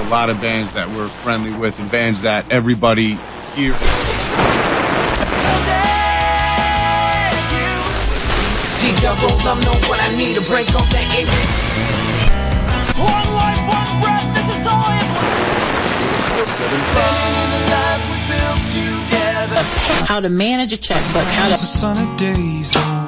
a lot of bands that we're friendly with and bands that everybody here. How to manage a checkbook, how to...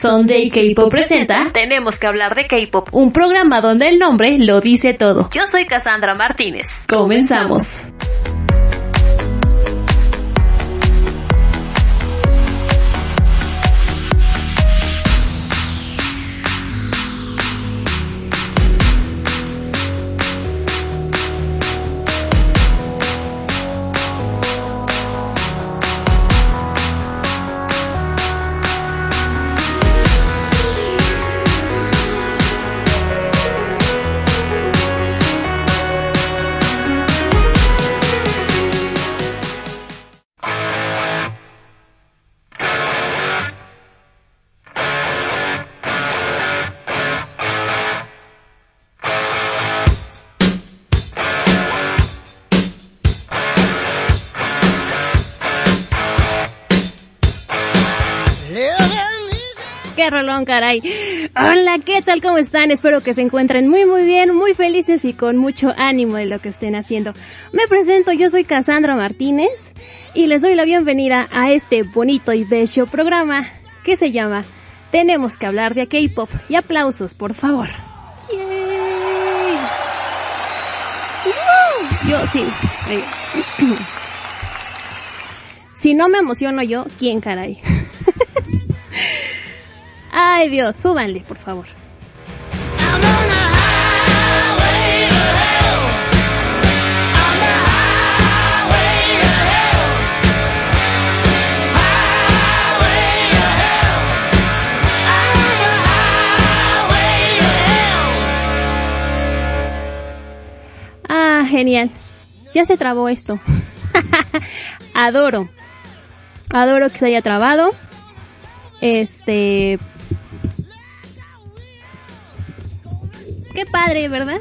Sunday K-Pop presenta Tenemos que hablar de K-Pop, un programa donde el nombre lo dice todo. Yo soy Cassandra Martínez. Comenzamos. Caray. Hola, ¿qué tal? ¿Cómo están? Espero que se encuentren muy, muy bien, muy felices y con mucho ánimo de lo que estén haciendo. Me presento, yo soy Cassandra Martínez y les doy la bienvenida a este bonito y bello programa que se llama Tenemos que hablar de K-pop. Y aplausos, por favor. Yo sí. si no me emociono yo, ¿quién caray? Ay Dios, súbanle, por favor. Ah, genial. Ya se trabó esto. Adoro. Adoro que se haya trabado. Este. Qué padre, ¿verdad?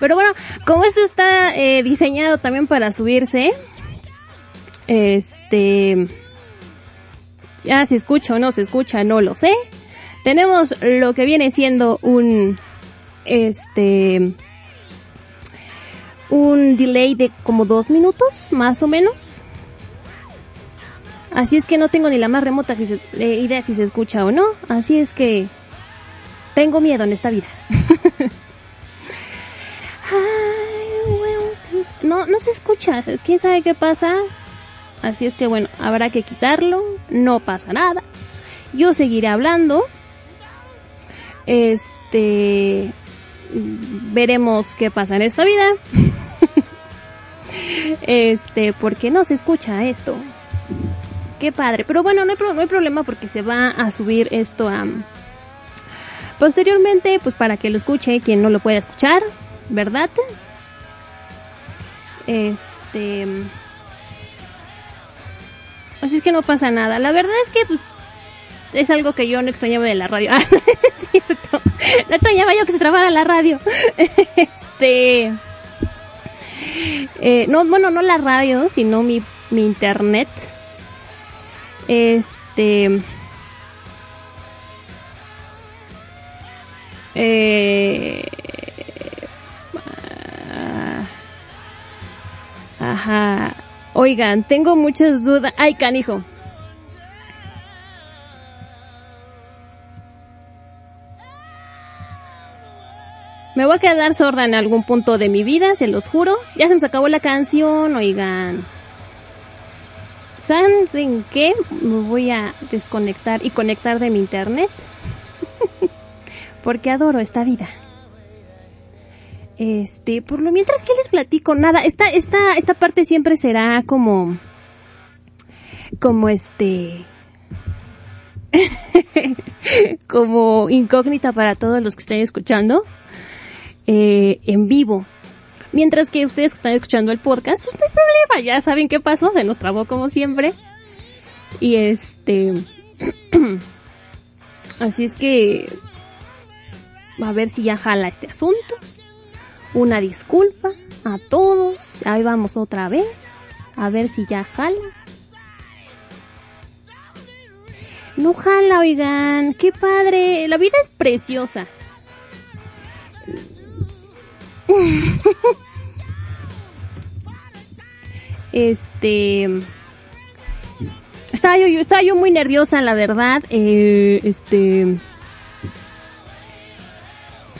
Pero bueno, como esto está eh, diseñado también para subirse, este. Ya se escucha o no se escucha, no lo sé. Tenemos lo que viene siendo un. Este. Un delay de como dos minutos, más o menos. Así es que no tengo ni la más remota eh, idea si se escucha o no. Así es que tengo miedo en esta vida. No, no se escucha. ¿Quién sabe qué pasa? Así es que bueno, habrá que quitarlo. No pasa nada. Yo seguiré hablando. Este... Veremos qué pasa en esta vida. este, porque no se escucha esto. Qué padre. Pero bueno, no hay, pro- no hay problema porque se va a subir esto a... Posteriormente, pues para que lo escuche quien no lo pueda escuchar, ¿verdad? Este... Así es que no pasa nada. La verdad es que, pues, es algo que yo no extrañaba de la radio. Ah, es cierto. No extrañaba yo que se trabara la radio. Este... Eh, no, bueno, no la radio, sino mi, mi internet. Este. Eh, ajá. Oigan, tengo muchas dudas. Ay, canijo. Me voy a quedar sorda en algún punto de mi vida, se los juro. Ya se nos acabó la canción, oigan. ¿Saben qué? Me voy a desconectar y conectar de mi internet. Porque adoro esta vida. Este, por lo mientras que les platico, nada, esta, esta, esta parte siempre será como, como este, como incógnita para todos los que estén escuchando. eh, en vivo. Mientras que ustedes que están escuchando el podcast, pues no hay problema, ya saben qué pasó, se nos trabó como siempre. Y este... Así es que... A ver si ya jala este asunto. Una disculpa a todos. Ahí vamos otra vez. A ver si ya jala. No jala, oigan. Qué padre. La vida es preciosa. este estaba yo, yo, yo muy nerviosa la verdad eh, este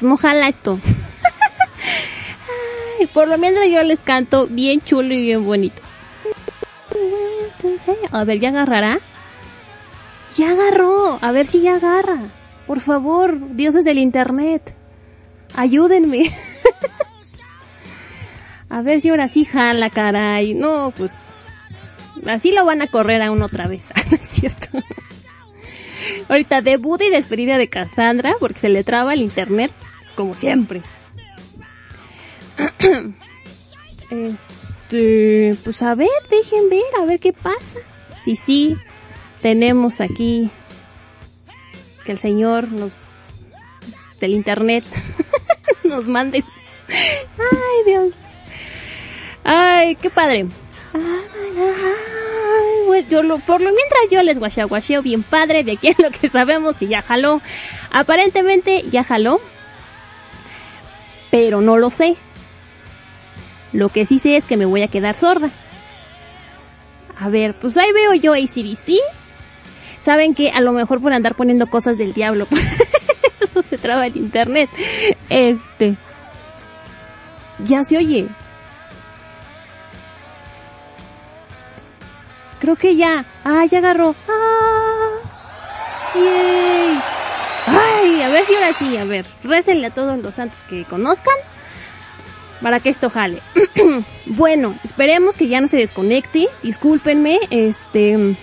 pues no jala esto Ay, por lo menos yo les canto bien chulo y bien bonito a ver ya agarrará ya agarró a ver si ya agarra por favor dioses del internet ayúdenme A ver si ahora sí jala, caray. No, pues. Así lo van a correr a uno otra vez. ¿No es cierto? Ahorita debut y despedida de Cassandra porque se le traba el internet como siempre. Este, pues a ver, dejen ver, a ver qué pasa. Sí, sí, tenemos aquí que el Señor nos del internet nos mande. Ay, Dios. Ay, qué padre. Ay, yo lo, por lo mientras yo les guachaguacheo bien padre de quién lo que sabemos y ya jaló. Aparentemente ya jaló. Pero no lo sé. Lo que sí sé es que me voy a quedar sorda. A ver, pues ahí veo yo ACDC. Saben que a lo mejor por andar poniendo cosas del diablo. Eso se traba el internet. Este. Ya se oye. Creo que ya. Ah, ya agarró. Ah. Yay. A ver si ahora sí, a ver. Récenle a todos los santos que conozcan. Para que esto jale. bueno, esperemos que ya no se desconecte. Discúlpenme, este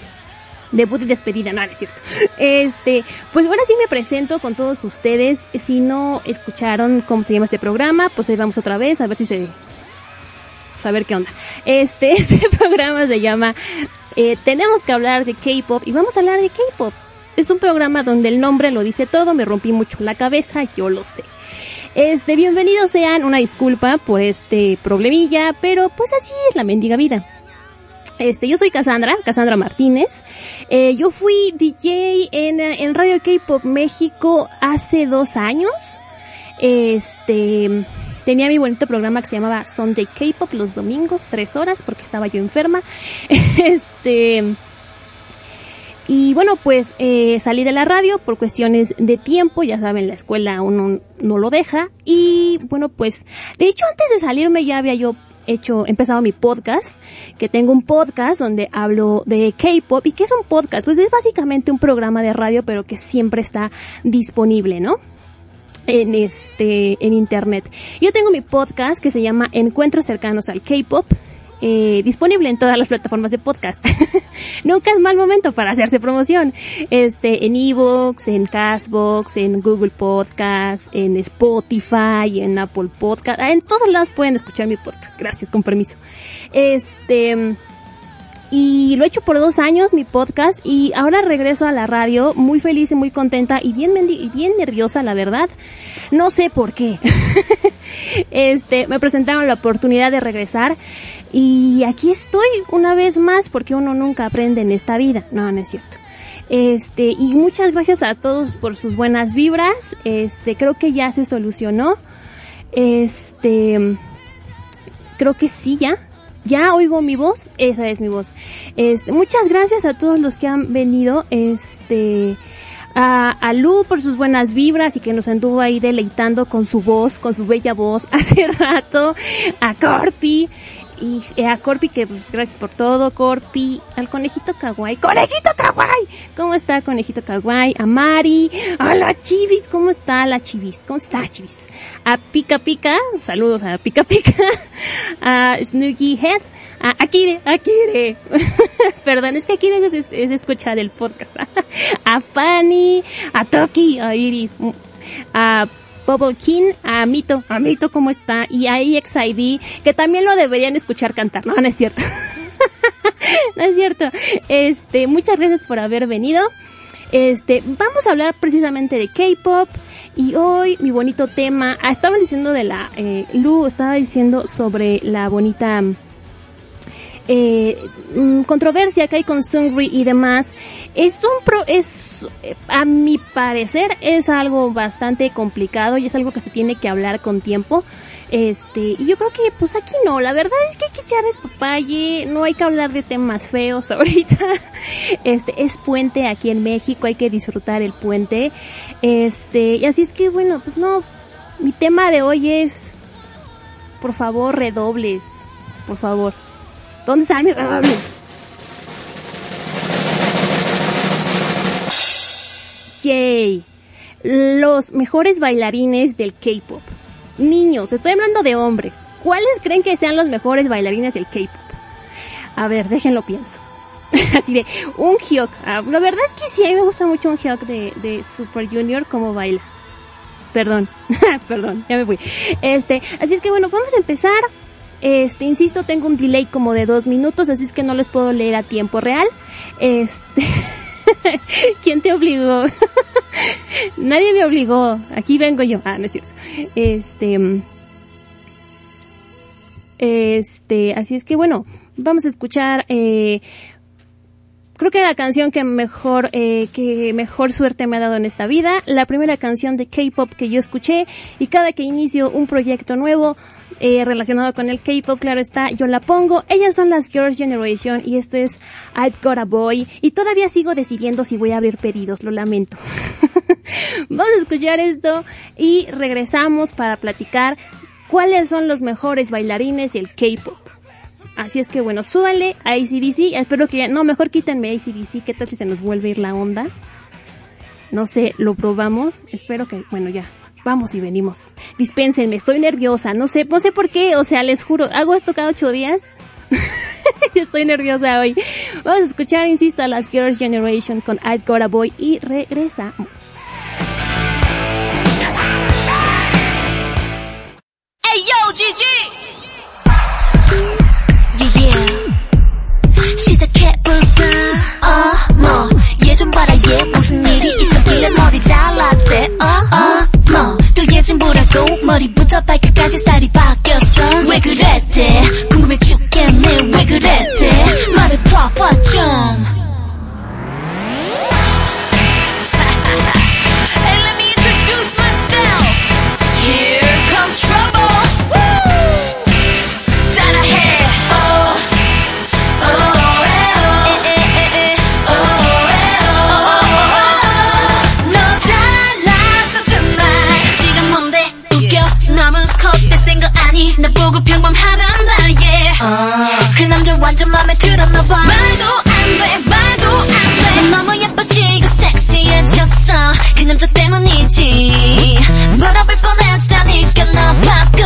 debut y despedida, no, no es cierto. Este, pues ahora sí me presento con todos ustedes. Si no escucharon cómo se llama este programa, pues ahí vamos otra vez a ver si se saber qué onda. Este, este programa se llama eh, Tenemos que hablar de K-pop y vamos a hablar de K-pop. Es un programa donde el nombre lo dice todo, me rompí mucho la cabeza, yo lo sé. Este, bienvenidos sean, una disculpa por este problemilla, pero pues así es la mendiga vida. Este, yo soy Cassandra, Cassandra Martínez. Eh, yo fui DJ en, en Radio K-Pop México hace dos años. Este, tenía mi bonito programa que se llamaba Sunday K-Pop los domingos, tres horas, porque estaba yo enferma. este, y bueno, pues eh, salí de la radio por cuestiones de tiempo, ya saben, la escuela uno no lo deja. Y bueno, pues, de hecho antes de salirme ya había yo hecho, empezado mi podcast, que tengo un podcast donde hablo de K-pop. ¿Y qué es un podcast? Pues es básicamente un programa de radio, pero que siempre está disponible, ¿no? en este en internet. Yo tengo mi podcast que se llama Encuentros cercanos al K-pop. Eh, disponible en todas las plataformas de podcast. Nunca es mal momento para hacerse promoción. Este, en Evox, en Castbox, en Google Podcast, en Spotify, en Apple Podcast, en todos lados pueden escuchar mi podcast. Gracias, con permiso. Este, y lo he hecho por dos años mi podcast y ahora regreso a la radio muy feliz y muy contenta y bien bien nerviosa la verdad. No sé por qué. Este me presentaron la oportunidad de regresar y aquí estoy una vez más porque uno nunca aprende en esta vida. No no es cierto. Este y muchas gracias a todos por sus buenas vibras. Este creo que ya se solucionó. Este creo que sí ya ya oigo mi voz, esa es mi voz. Este, muchas gracias a todos los que han venido, este, a, a, Lu por sus buenas vibras y que nos anduvo ahí deleitando con su voz, con su bella voz hace rato, a Corpi, y eh, a Corpi que pues, gracias por todo, Corpi, al conejito kawaii, conejito kawaii, ¿cómo está conejito kawaii? A Mari, a la Chivis, ¿cómo está la Chivis? ¿Cómo está Chivis? A Pica Pica, saludos a Pica Pica, a Snooky Head, a Akire, Akire, perdón, es que Akire es, es escuchar el podcast, a Fanny, a Toki, a Iris, a Bubble King, a Mito, a Mito cómo está, y a EXID, que también lo deberían escuchar cantar, no, no es cierto. no es cierto. Este, muchas gracias por haber venido. Este, vamos a hablar precisamente de K-pop y hoy mi bonito tema, ah, estaba diciendo de la, eh, Lu estaba diciendo sobre la bonita eh, mm, controversia que hay con Sungri y demás, es un pro, es, a mi parecer, es algo bastante complicado y es algo que se tiene que hablar con tiempo. Este, y yo creo que pues aquí no, la verdad es que hay que echar papaye, no hay que hablar de temas feos ahorita. Este, es puente aquí en México, hay que disfrutar el puente. Este, y así es que bueno, pues no, mi tema de hoy es, por favor, redobles, por favor. ¿Dónde están mis redobles? Yay. Los mejores bailarines del K-pop. Niños, estoy hablando de hombres. ¿Cuáles creen que sean los mejores bailarines del K-pop? A ver, déjenlo pienso. Así de, un Hyuk. Ah, la verdad es que sí, a mí me gusta mucho un Hyuk de, de Super Junior como baila. Perdón, perdón, ya me fui. Este, así es que bueno, vamos a empezar. Este, insisto, tengo un delay como de dos minutos, así es que no les puedo leer a tiempo real. Este, ¿quién te obligó? Nadie me obligó. Aquí vengo yo. Ah, no es cierto. Este, este, así es que bueno, vamos a escuchar, eh, creo que la canción que mejor, eh, que mejor suerte me ha dado en esta vida, la primera canción de K-pop que yo escuché y cada que inicio un proyecto nuevo, eh, relacionado con el K-pop, claro está, yo la pongo. Ellas son las Girls Generation y esto es I've Got a Boy. Y todavía sigo decidiendo si voy a abrir pedidos, lo lamento. Vamos a escuchar esto y regresamos para platicar cuáles son los mejores bailarines del K-pop. Así es que bueno, súbanle a ACDC. Espero que ya, no, mejor quítenme ACDC. ¿Qué tal si se nos vuelve a ir la onda? No sé, lo probamos. Espero que, bueno, ya, vamos y venimos. Dispénsenme, estoy nerviosa, no sé, no sé por qué, o sea, les juro, hago esto cada ocho días. estoy nerviosa hoy. Vamos a escuchar, insisto, a las Girls Generation con I've Got a Boy y regresamos. Hey yo, GG! Yeah, yeah. 시작해볼까? 어, 예진보라고 머리부터 발끝까지 살이 바뀌었어. 왜 그랬대? 궁금해 죽겠네. 왜 그랬대? 말을 봐봐 좀 완전 맘에 들었나봐. 말도 안돼 말도 안돼. 너무 예뻐지고 섹시해졌어. 그 남자 때문이지. 물어볼 뻔했다니까 너 바꾼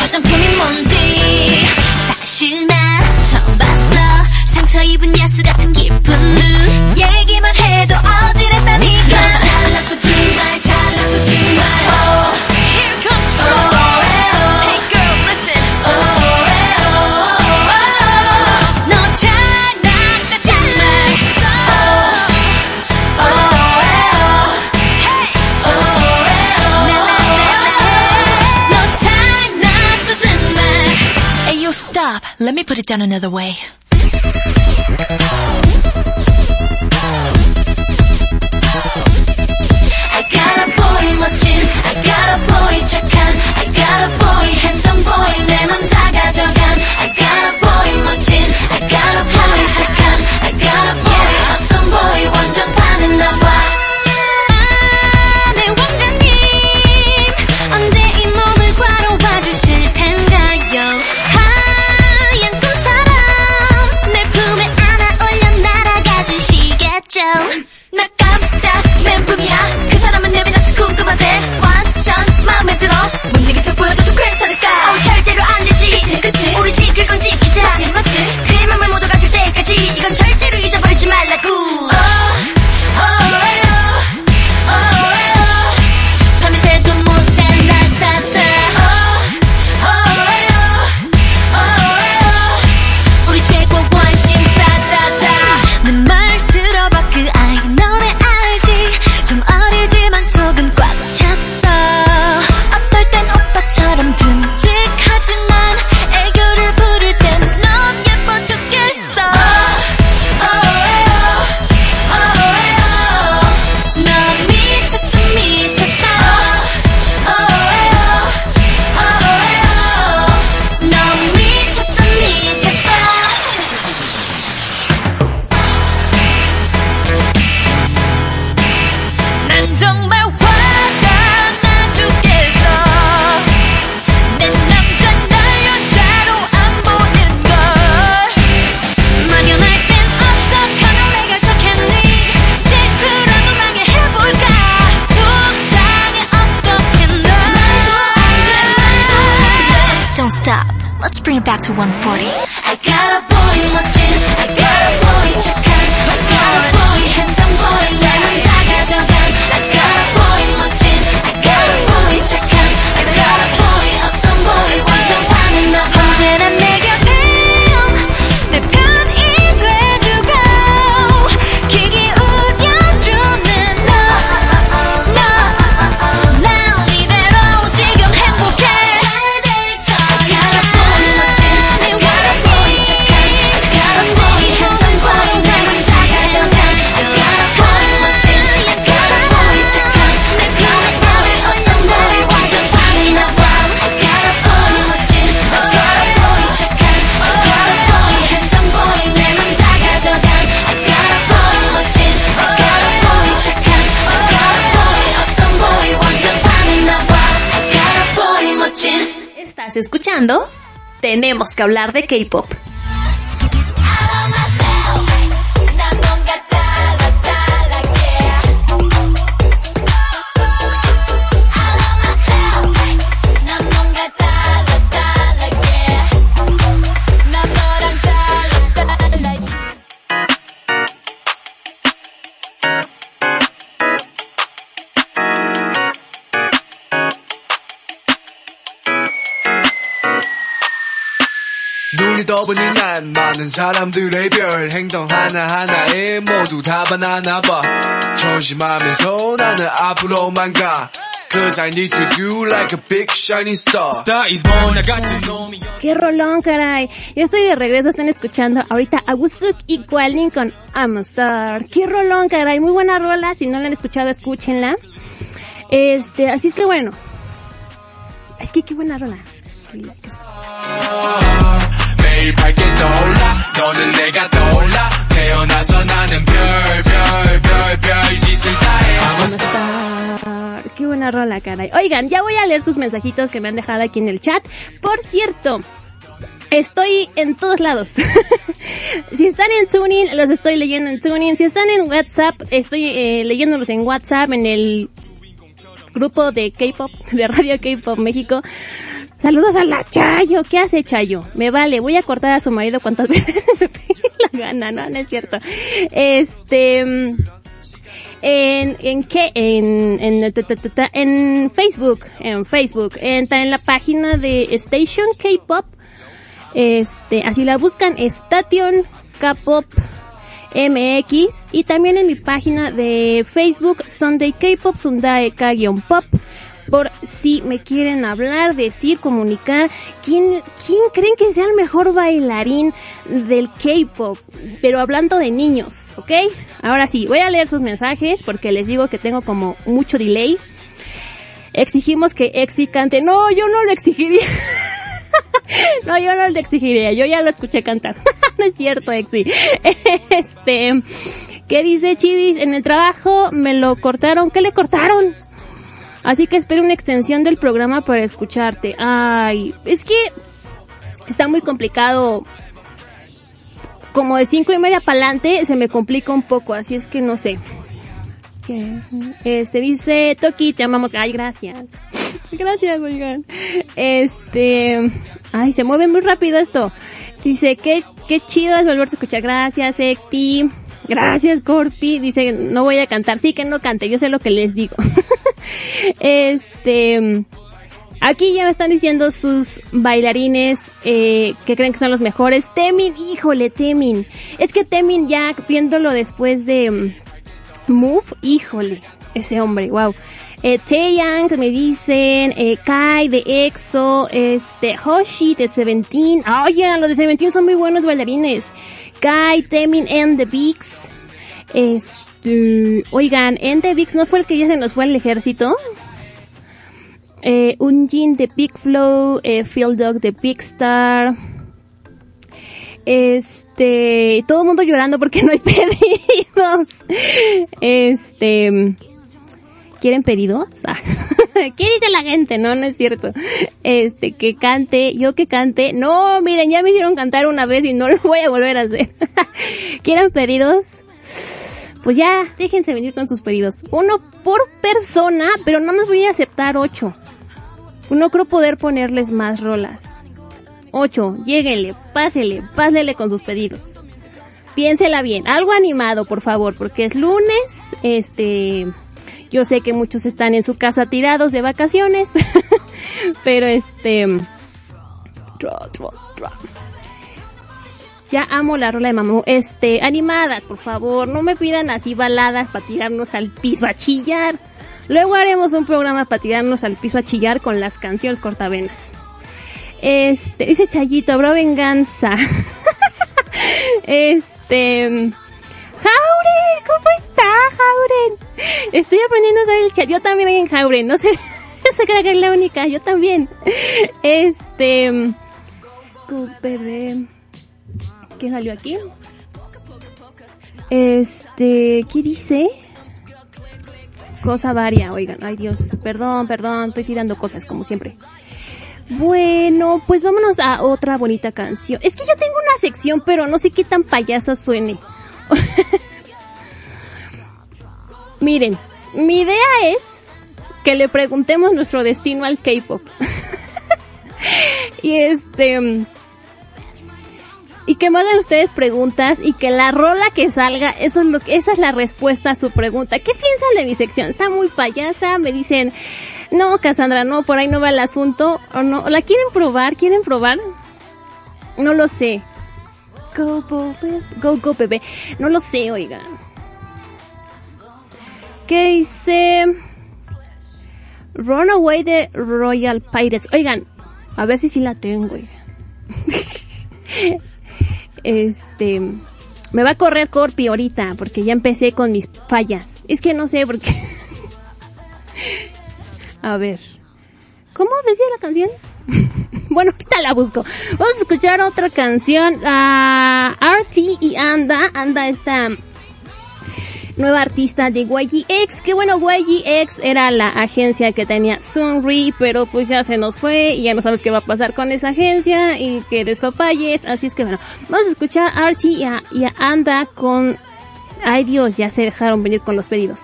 화장품이 뭔지. 사실 난 처음 봤어. 상처 입은 야수 같은 기쁜 눈. 얘기만 해도 어지럽다니까. 너 잘났어 정말 잘났어 정말 Let me put it down another way I got a boy 멋진 I got a boy 착한 I got a boy handsome boy 내 맘 다 가져간 I got a boy 멋진 I got a boy 착한 I got a boy awesome boy 완전 반했나 que hablar de K-pop. 눈이 떠보니 난 많은 사람들의 별 행동 하나하나에 모두 다 바나나 봐 조심하면서 나는 앞으로만 가 Cause I need to do like a big shining star Star is born, I got to know me ¡Qué rolón, caray! Ya estoy de regreso, están escuchando ahorita a Wusuk y Kwalin con I'm a Star. ¡Qué rolón, caray! Muy buena rola, si no la han escuchado, escúchenla. Este, así es que bueno. Es que qué buena rola. 매일 밝게 떠올라 너는 내가 떠올라 태어나서 나는 별 별 별 별 짓을 다해 I'm a star Star. Qué buena rola, caray. Oigan, ya voy a leer sus mensajitos que me han dejado aquí en el chat. Por cierto, estoy en todos lados. si están en Tuning, los estoy leyendo en Tuning. Si están en WhatsApp, estoy eh, leyéndolos en WhatsApp, en el grupo de K-pop, de Radio K-pop México. Saludos a la Chayo. ¿Qué hace Chayo? Me vale, voy a cortar a su marido cuantas veces me pegue la gana, ¿no? No es cierto. Este, en, en qué, en, en, en Facebook, en Facebook, está en la página de Station K-pop, este, así la buscan, Station K-pop MX, y también en mi página de Facebook, Sunday K-pop, Sunday K-pop, por si me quieren hablar, decir, comunicar, quién, quién creen que sea el mejor bailarín del K-pop, pero hablando de niños, ¿ok? Ahora sí, voy a leer sus mensajes porque les digo que tengo como mucho delay. Exigimos que Exi cante. No, yo no lo exigiría. no, yo no lo exigiría. Yo ya lo escuché cantar. no es cierto, Exi. este, ¿qué dice Chidis? En el trabajo me lo cortaron. ¿Qué le cortaron? Así que espero una extensión del programa para escucharte. Ay, es que está muy complicado. Como de cinco y media para adelante se me complica un poco, así es que no sé. Este dice Toki, te amamos. Ay, gracias. Gracias, oigan. Este, ay, se mueve muy rápido esto. Dice, qué, qué chido es volverte a escuchar. Gracias, Ekti. Gracias, Corpi. Dice, no voy a cantar. Sí, que no cante. Yo sé lo que les digo. este, aquí ya me están diciendo sus bailarines eh, que creen que son los mejores. Temin, híjole, Temin. Es que Temin ya viéndolo después de mm, Move, híjole, ese hombre, wow. Eh, Taeyang, me dicen, eh, Kai de EXO, este, Hoshi de Seventeen. Oye, los de Seventeen son muy buenos bailarines. Kai, Temin, and the Bigs. Este, oigan, and the Bigs no fue el que ya se nos fue al ejército. Eh, Unjin de Big Flow, eh, Phil Dog de Big Star. Este, todo el mundo llorando porque no hay pedidos. Este, ¿quieren pedidos? Ah. ¿Qué dice la gente? No, no es cierto. Este, que cante, yo que cante. No, miren, ya me hicieron cantar una vez y no lo voy a volver a hacer. ¿Quieren pedidos? Pues ya, déjense venir con sus pedidos. Uno por persona, pero no nos voy a aceptar ocho. No creo poder ponerles más rolas. 8. Lléguenle, pásele, pásele con sus pedidos. Piénsela bien, algo animado, por favor, porque es lunes, este, yo sé que muchos están en su casa tirados de vacaciones, pero este, ya amo la rola de mamú. Este, animadas, por favor, no me pidan así baladas para tirarnos al piso a chillar. Luego haremos un programa para tirarnos al piso a chillar con las canciones cortavenas. Este, dice Chayito, habrá venganza. este, Jauren, ¿cómo está, Jauren? Estoy aprendiendo a usar el chat. Yo también en Jauren, no sé, se cree que es la única, yo también. Este, bebé. ¿Qué salió aquí? Este, ¿qué dice? Cosa varia, oigan, ay Dios, perdón, perdón, estoy tirando cosas como siempre. Bueno, pues vámonos a otra bonita canción. Es que yo tengo una sección, pero no sé qué tan payasa suene. Miren, mi idea es que le preguntemos nuestro destino al K-pop. y este y que me hagan ustedes preguntas y que la rola que salga, eso es lo que, esa es la respuesta a su pregunta. ¿Qué piensan de mi sección? Está muy payasa, me dicen, no, Cassandra, no, por ahí no va el asunto, o no, ¿la quieren probar? ¿Quieren probar? No lo sé. Go, go, go, go, bebé. No lo sé, oigan. ¿Qué dice? Runaway de Royal Pirates. Oigan, a ver si sí la tengo. este, me va a correr Corpi ahorita porque ya empecé con mis fallas. Es que no sé por qué. a ver. ¿Cómo decía la canción? bueno, ahorita la busco. Vamos a escuchar otra canción. a RT y Anda. Anda esta nueva artista de YGX, que bueno, YGX era la agencia que tenía Sunri, pero pues ya se nos fue y ya no sabes qué va a pasar con esa agencia y que despapalles, así es que bueno, vamos a escuchar a Archie y Anda con... Ay Dios, ya se dejaron venir con los pedidos.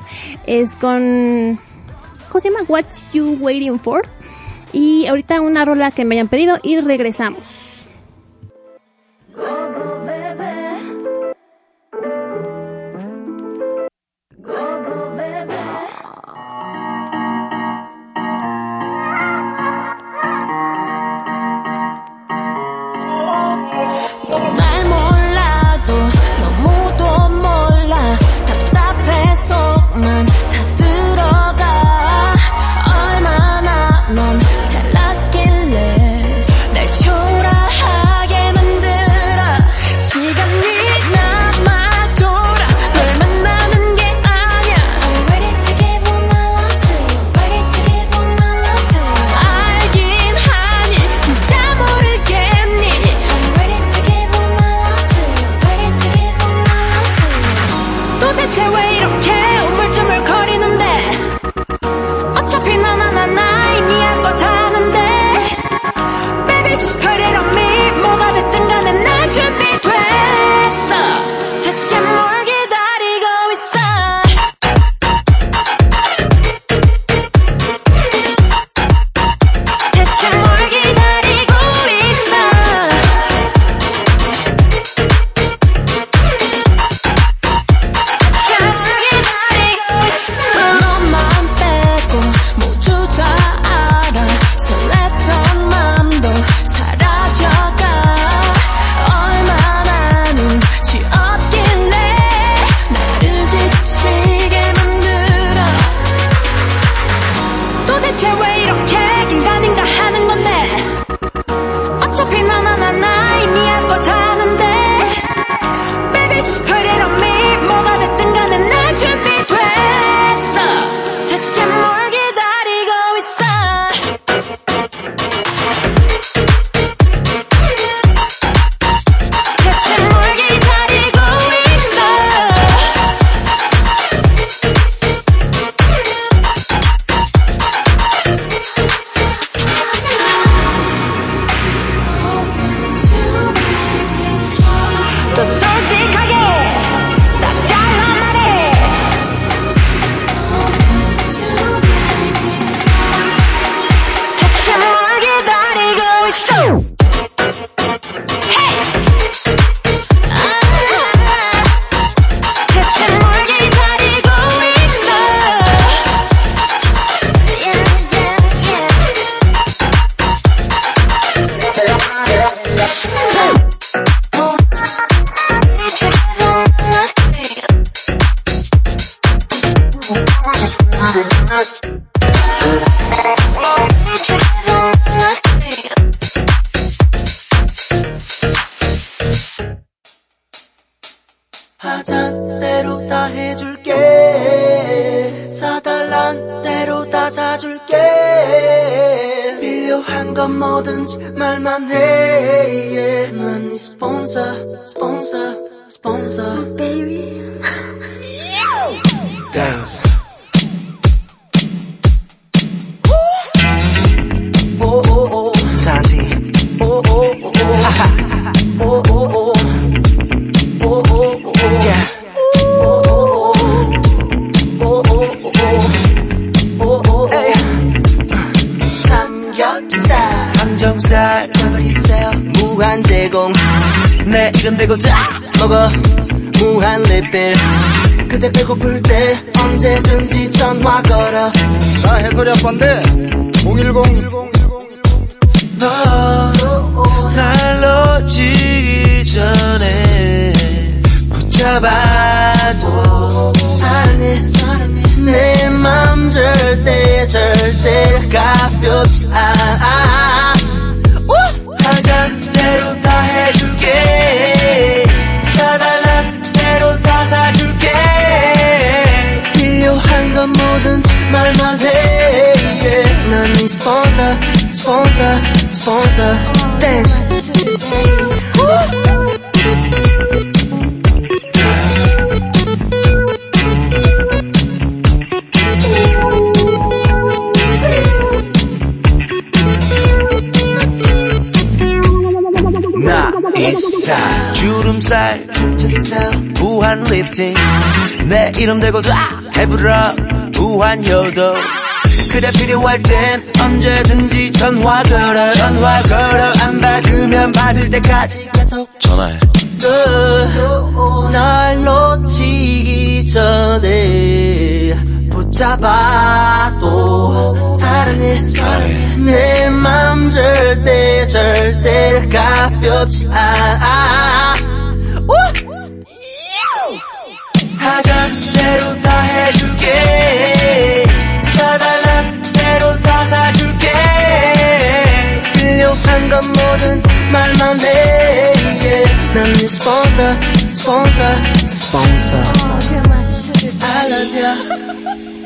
Es con... ¿Cómo se llama? What You Waiting For? Y ahorita una rola que me hayan pedido y regresamos. 나 dance. Oh oh oh, Santi. Oh oh oh, ha Oh oh oh, oh oh oh, yeah. Oh oh oh, oh oh oh, oh oh oh. 삼겹살, 삼겹살, 무한 제공. 내 이름 대고 쫙 먹어. 무한 리필. 그대 배고플 때 언제든지 전화 걸어. 나 해설이 아빠인데 010 너날 놓치기 전에 붙잡아도 사랑해 사랑해. 내 맘 절대 절대 가볍지 않아 말만 해 yeah. 난네 스폰서 스폰서 스폰서 댄스 나 주름살 무한 립팅 내 이름 대고 다 해부러 무한 효도 그대 필요할 땐 언제든지 전화 걸어 전화 걸어. 안 받으면 받을 때까지 계속 전화해. 날 놓치기 전에 붙잡아도 사랑해. 사랑해. 내 맘 절대 절대 가볍지 않아 필요한 건 뭐든 말만 해 yeah. 난네 스폰서 스폰서 스폰서 I love you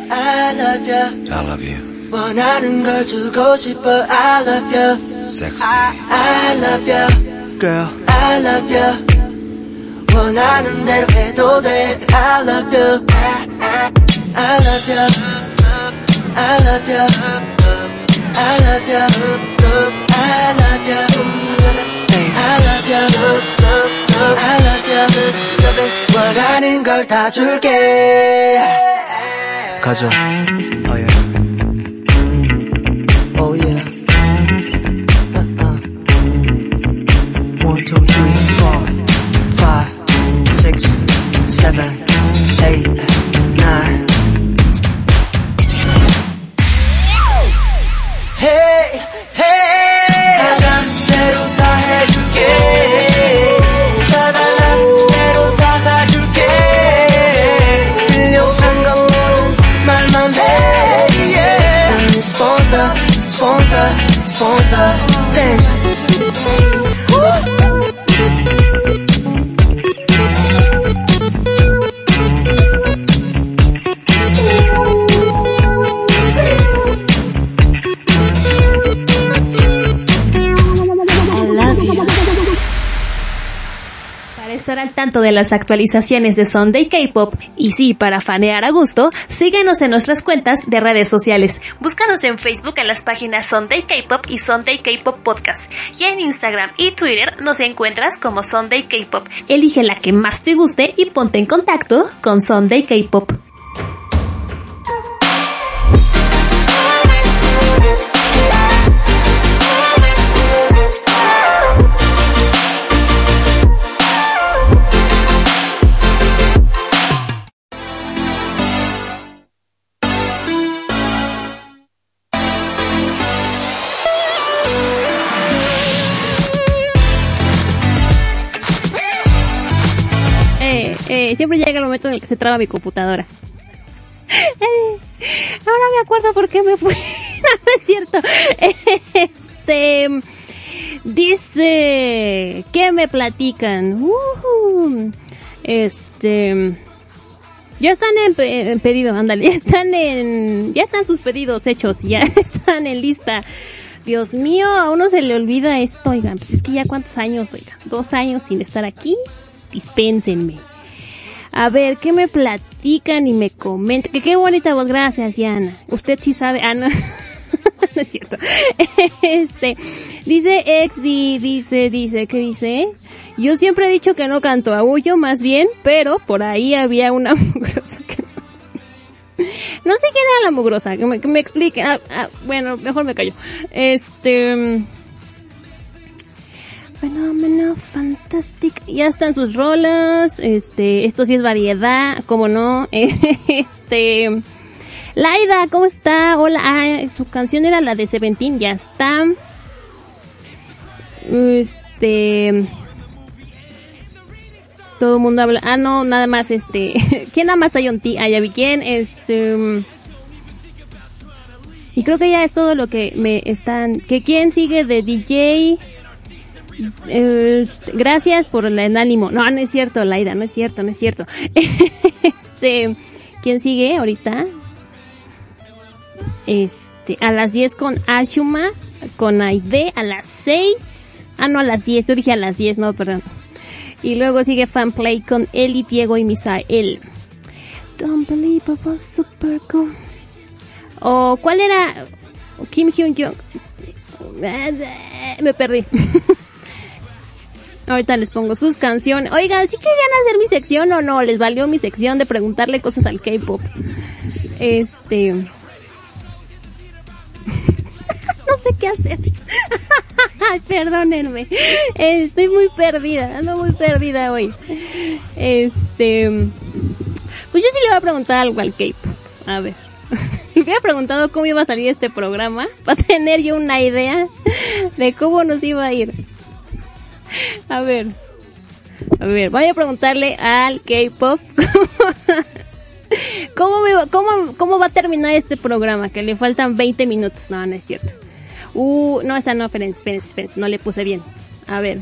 I love you I love you. 원하는 걸 주고 싶어 I love you Sexy. I, I love you Girl I love you 원하는 대로 해도 돼 I love you I, I, I love you I love you I love you I love you I love you I love you 원하는 걸 다 줄게 가져 Oh yeah Oh yeah uh-uh. One, two, three, four, five, six, seven, eight, tanto de las actualizaciones de Sunday K-Pop y sí, para fanear a gusto, síguenos en nuestras cuentas de redes sociales. Búscanos en Facebook en las páginas Sunday K-Pop y Sunday K-Pop Podcast. Y en Instagram y Twitter nos encuentras como Sunday K-Pop. Elige la que más te guste y ponte en contacto con Sunday K-Pop. Siempre llega el momento en el que se traba mi computadora. Ahora me acuerdo por qué me fui. es cierto. Este, dice, ¿qué me platican? Uh, este, ya están en, pedido, ándale, ya están en, ya están sus pedidos hechos, ya están en lista. Dios mío, a uno se le olvida esto, oigan, pues es que ya cuántos años, oigan, dos años sin estar aquí, dispénsenme. A ver, ¿qué me platican y me comentan? Que qué bonita voz, gracias, Yana. Usted sí sabe, ah, no, no es cierto. Este, dice Exdi, dice, dice, ¿qué dice? Yo siempre he dicho que no canto aullo, más bien, pero por ahí había una mugrosa que no... sé quién era la mugrosa, que me, que me explique. Ah, ah, bueno, mejor me callo. Este... Fenómeno fantástico. Ya están sus rolas. Este, esto sí es variedad, como no. Este, Laida, ¿cómo está? Hola, ah, su canción era la de Seventeen, ya está. Este, todo el mundo habla. Ah, no, nada más este. ¿Quién nada más hay un ti? Ah, ya vi quién. Este. Y creo que ya es todo lo que me están. ¿Que quién sigue de DJ? Eh, gracias por el ánimo. No, no es cierto, Laida, no es cierto, no es cierto. este. ¿Quién sigue ahorita? Este. A las 10 con Ashuma. Con Aide. A las 6. Ah, no, a las 10. Yo dije a las 10, no, perdón. Y luego sigue Fanplay con Eli, Diego y Misael. Don't believe I super cool. O, ¿cuál era? Kim Hyun Jung. Me perdí. Ahorita les pongo sus canciones. Oigan, ¿sí querían hacer mi sección o no? ¿Les valió mi sección de preguntarle cosas al K-pop? Este... no sé qué hacer. Perdónenme. Estoy muy perdida, ando muy perdida hoy. Este, pues yo sí le voy a preguntar algo al Cape. A ver. Me hubiera preguntado cómo iba a salir este programa para tener yo una idea de cómo nos iba a ir. A ver. A ver, voy a preguntarle al K-pop ¿Cómo, cómo, ¿Cómo va a terminar este programa? Que le faltan 20 minutos. No, no es cierto. Uh, no, esa no, espérense, espérense, espérense, no le puse bien. A ver.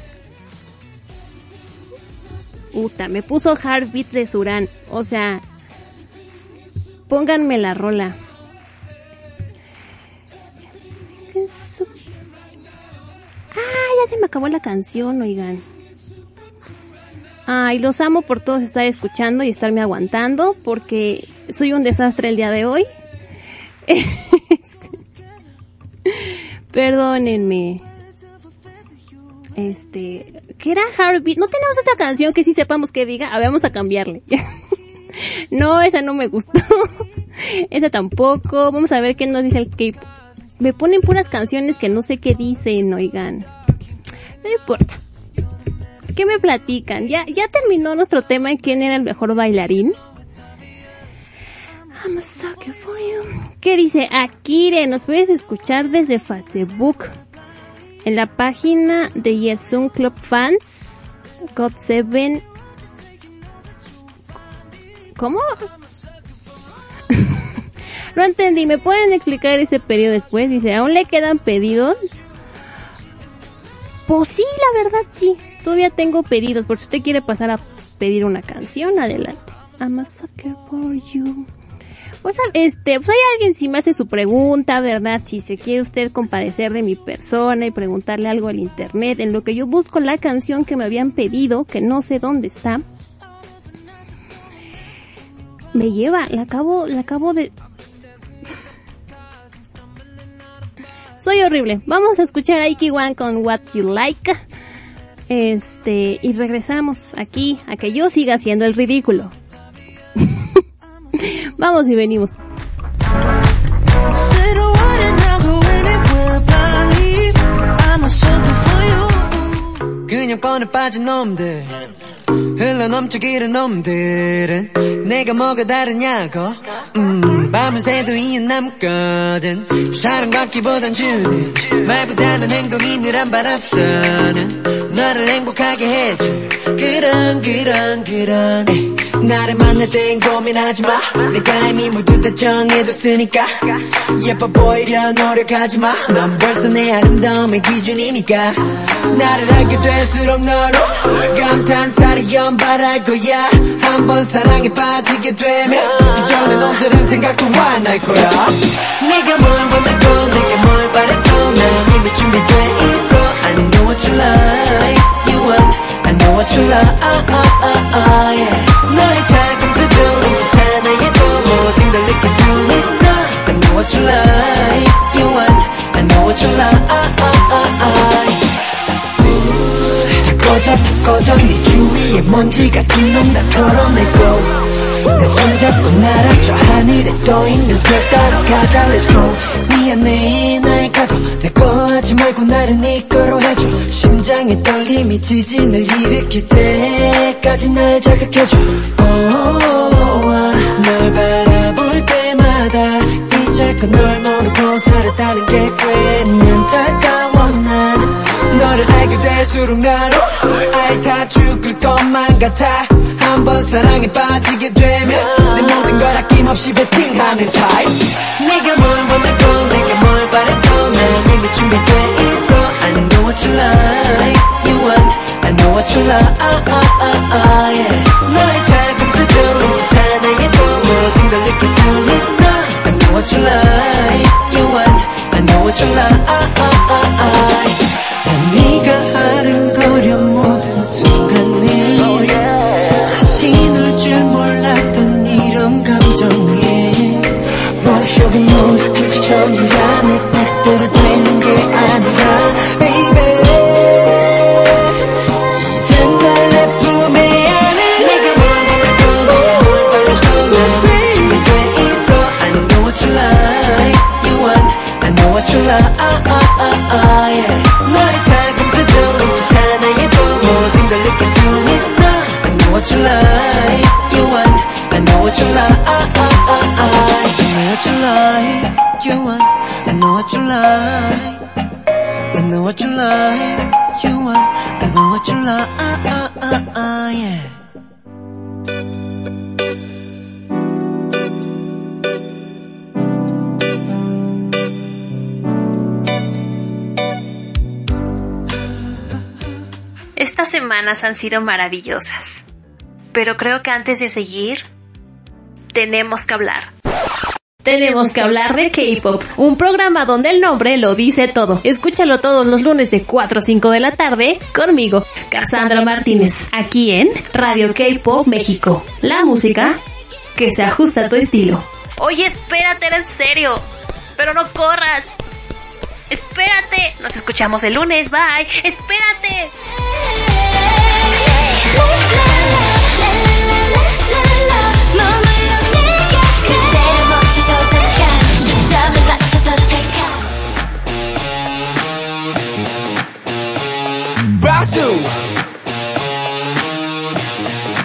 Puta, me puso Heartbeat de Suran. O sea, pónganme la rola. Ya se me acabó la canción, oigan. Ay, los amo por todos estar escuchando y estarme aguantando porque soy un desastre el día de hoy. Perdónenme. Este, ¿qué era Heartbeat? No tenemos otra canción que sí sepamos que diga. A vamos a cambiarle. no, esa no me gustó. esa tampoco. Vamos a ver qué nos dice el Cape. Me ponen puras canciones que no sé qué dicen, oigan. No importa. ¿Qué me platican? Ya, ya terminó nuestro tema en quién era el mejor bailarín. I'm a sucker for you. ¿Qué dice? Akire, nos puedes escuchar desde Facebook. En la página de Yesun Club Fans. God 7. ¿Cómo? no entendí. ¿Me pueden explicar ese pedido después? Dice, ¿aún le quedan pedidos? Pues sí, la verdad sí. Todavía tengo pedidos. Por si usted quiere pasar a pedir una canción, adelante. I'm a sucker for you. Pues este, pues hay alguien si me hace su pregunta, ¿verdad? Si se quiere usted compadecer de mi persona y preguntarle algo al internet, en lo que yo busco la canción que me habían pedido, que no sé dónde está. Me lleva, la acabo, la acabo de... Soy horrible. Vamos a escuchar a Iki One con What You Like. Este, y regresamos aquí a que yo siga haciendo el ridículo. Vamos y venimos. 그냥 뻔해 빠진 놈들 흘러 넘쳐 기른 놈들은 내가 뭐가 다르냐고 음 밤을 새도 이유 남거든. 사랑 받기보단 주는 말보다는 행동이 늘 한발 앞서는 너를 행복하게 해줄 그런 그런 그런 나를 만날 땐 고민하지 마. 내가 이미 모두 다 정해뒀으니까. 예뻐 보이려 노력하지 마넌 벌써 내 아름다움의 기준이니까. 나를 알게 될수록 너로 감탄사를 연발할 거야. 한 번 사랑에 빠지게 되면 기존의 놈들은 생각도 안할 거야. 네가 뭘 원하고 내가 뭘 바라고 난 이미 준비돼 있어. I know what you like. You want I know what you like ah, ah, ah, ah, yeah. 너의 작은 표정 눈짓 하나에도 모든 걸 느낄 수 있어 I know what you like You want I know what you like ah, ah, 꺼져 네 주위에 먼지 같은 놈 다 털어내고 내 손잡고 날아 저 하늘에 떠있는 별 따라 가자 Let's go. 미안해 날 가도 내거 하지 말고 나를 네 거로 해줘. 심장의 떨림이 지진을 일으킬 때까지 날 자극해줘. oh, 널 바라볼 때마다 이제껏 널 모르고 살았다는 게 괜히 안타까워. 난 너를 알게 될수록 아이 다 죽을 것만 같아. 한 번 사랑에 빠지게 되면 내 모든 걸 아낌없이 베팅하는 타입. 네가 뭘 원하고 내가 뭘 바라고 난 이미 준비돼 있어. I know what you like. You want I know what you like ah, ah, ah, ah, yeah. 너의 semanas han sido maravillosas. Pero creo que antes de seguir, tenemos que hablar. Tenemos que hablar de K-Pop, un programa donde el nombre lo dice todo. Escúchalo todos los lunes de 4 a 5 de la tarde conmigo, Cassandra Martínez, aquí en Radio K-Pop México. La música que se ajusta a tu estilo. Oye, espérate, era en serio. Pero no corras. Espérate. Nos escuchamos el lunes. Bye. Espérate. 그대를 멈춰줘 잠깐 초점을 맞춰서 take 박수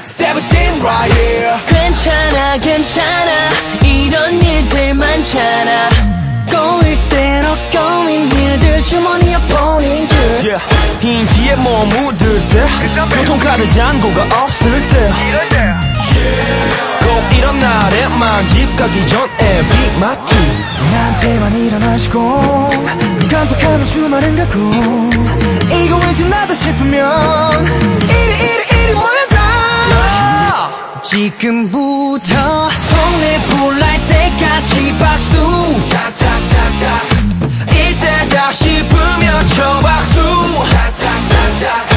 Seventeen right here 괜찮아 괜찮아 이런 일들 많잖아 꼬일 대로 꼬인 일들 주머니에 보낸 줄. Yeah. 흰 뒤에 뭐 묻을 때 교통 카드 잔고가 없을 때. 꼭 이런 날에만 집 가기 전에 빅 맞기. 나한테만 일어나시고 깜빡하면 주말은 가고 이거 왠지 나다 싶으면 이리 이리 이리 모여라 지금부터 손에 불날 때까지 박수. 착착착착 이때 다 싶으면 저 박수. 탁탁탁탁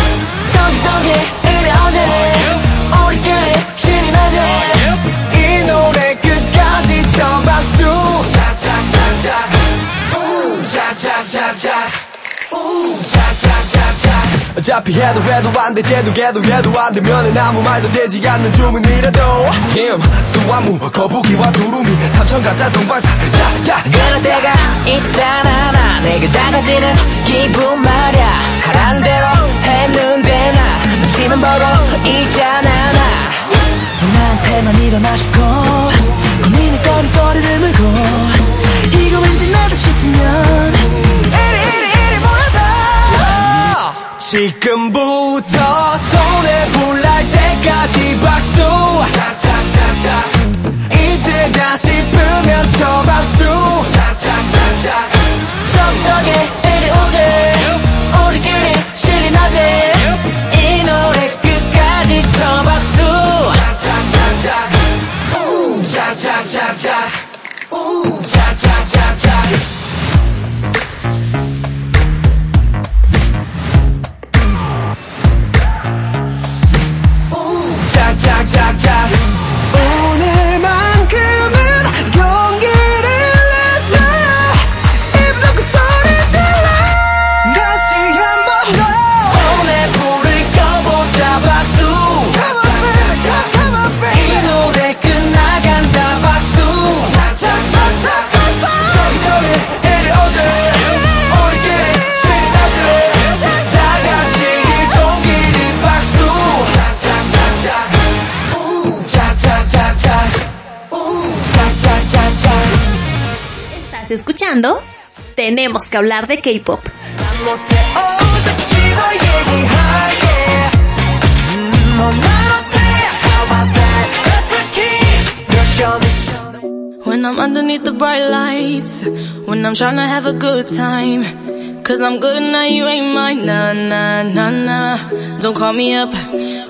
어차피 해도 해도 안돼 쟤도 걔도 해도 안 되면은 아무 말도 되지 않는 주문이라도. 김 수화무 거북이와 두루미 삼천가짜 동방사 야야. 그럴 때가 있잖아 나 내가 작아지는 기분 말야. 하라는 대로 했는데 나 눈치만 보고 있잖아 나. 나한테만 일어나 싶고 고민의 거리거리를 물고 이거 왠지 나다 싶으면 지금부터 손에 불날 때까지 박수. 이때다 싶으면 저 박수. 착착착착 점점에 내려오지 우리끼리 실린 낮에 Tenemos que hablar de K-pop. When I'm underneath the bright lights, when I'm trying to have a good time. Cause I'm good now, you ain't mine, nah, nah, nah, nah. Don't call me up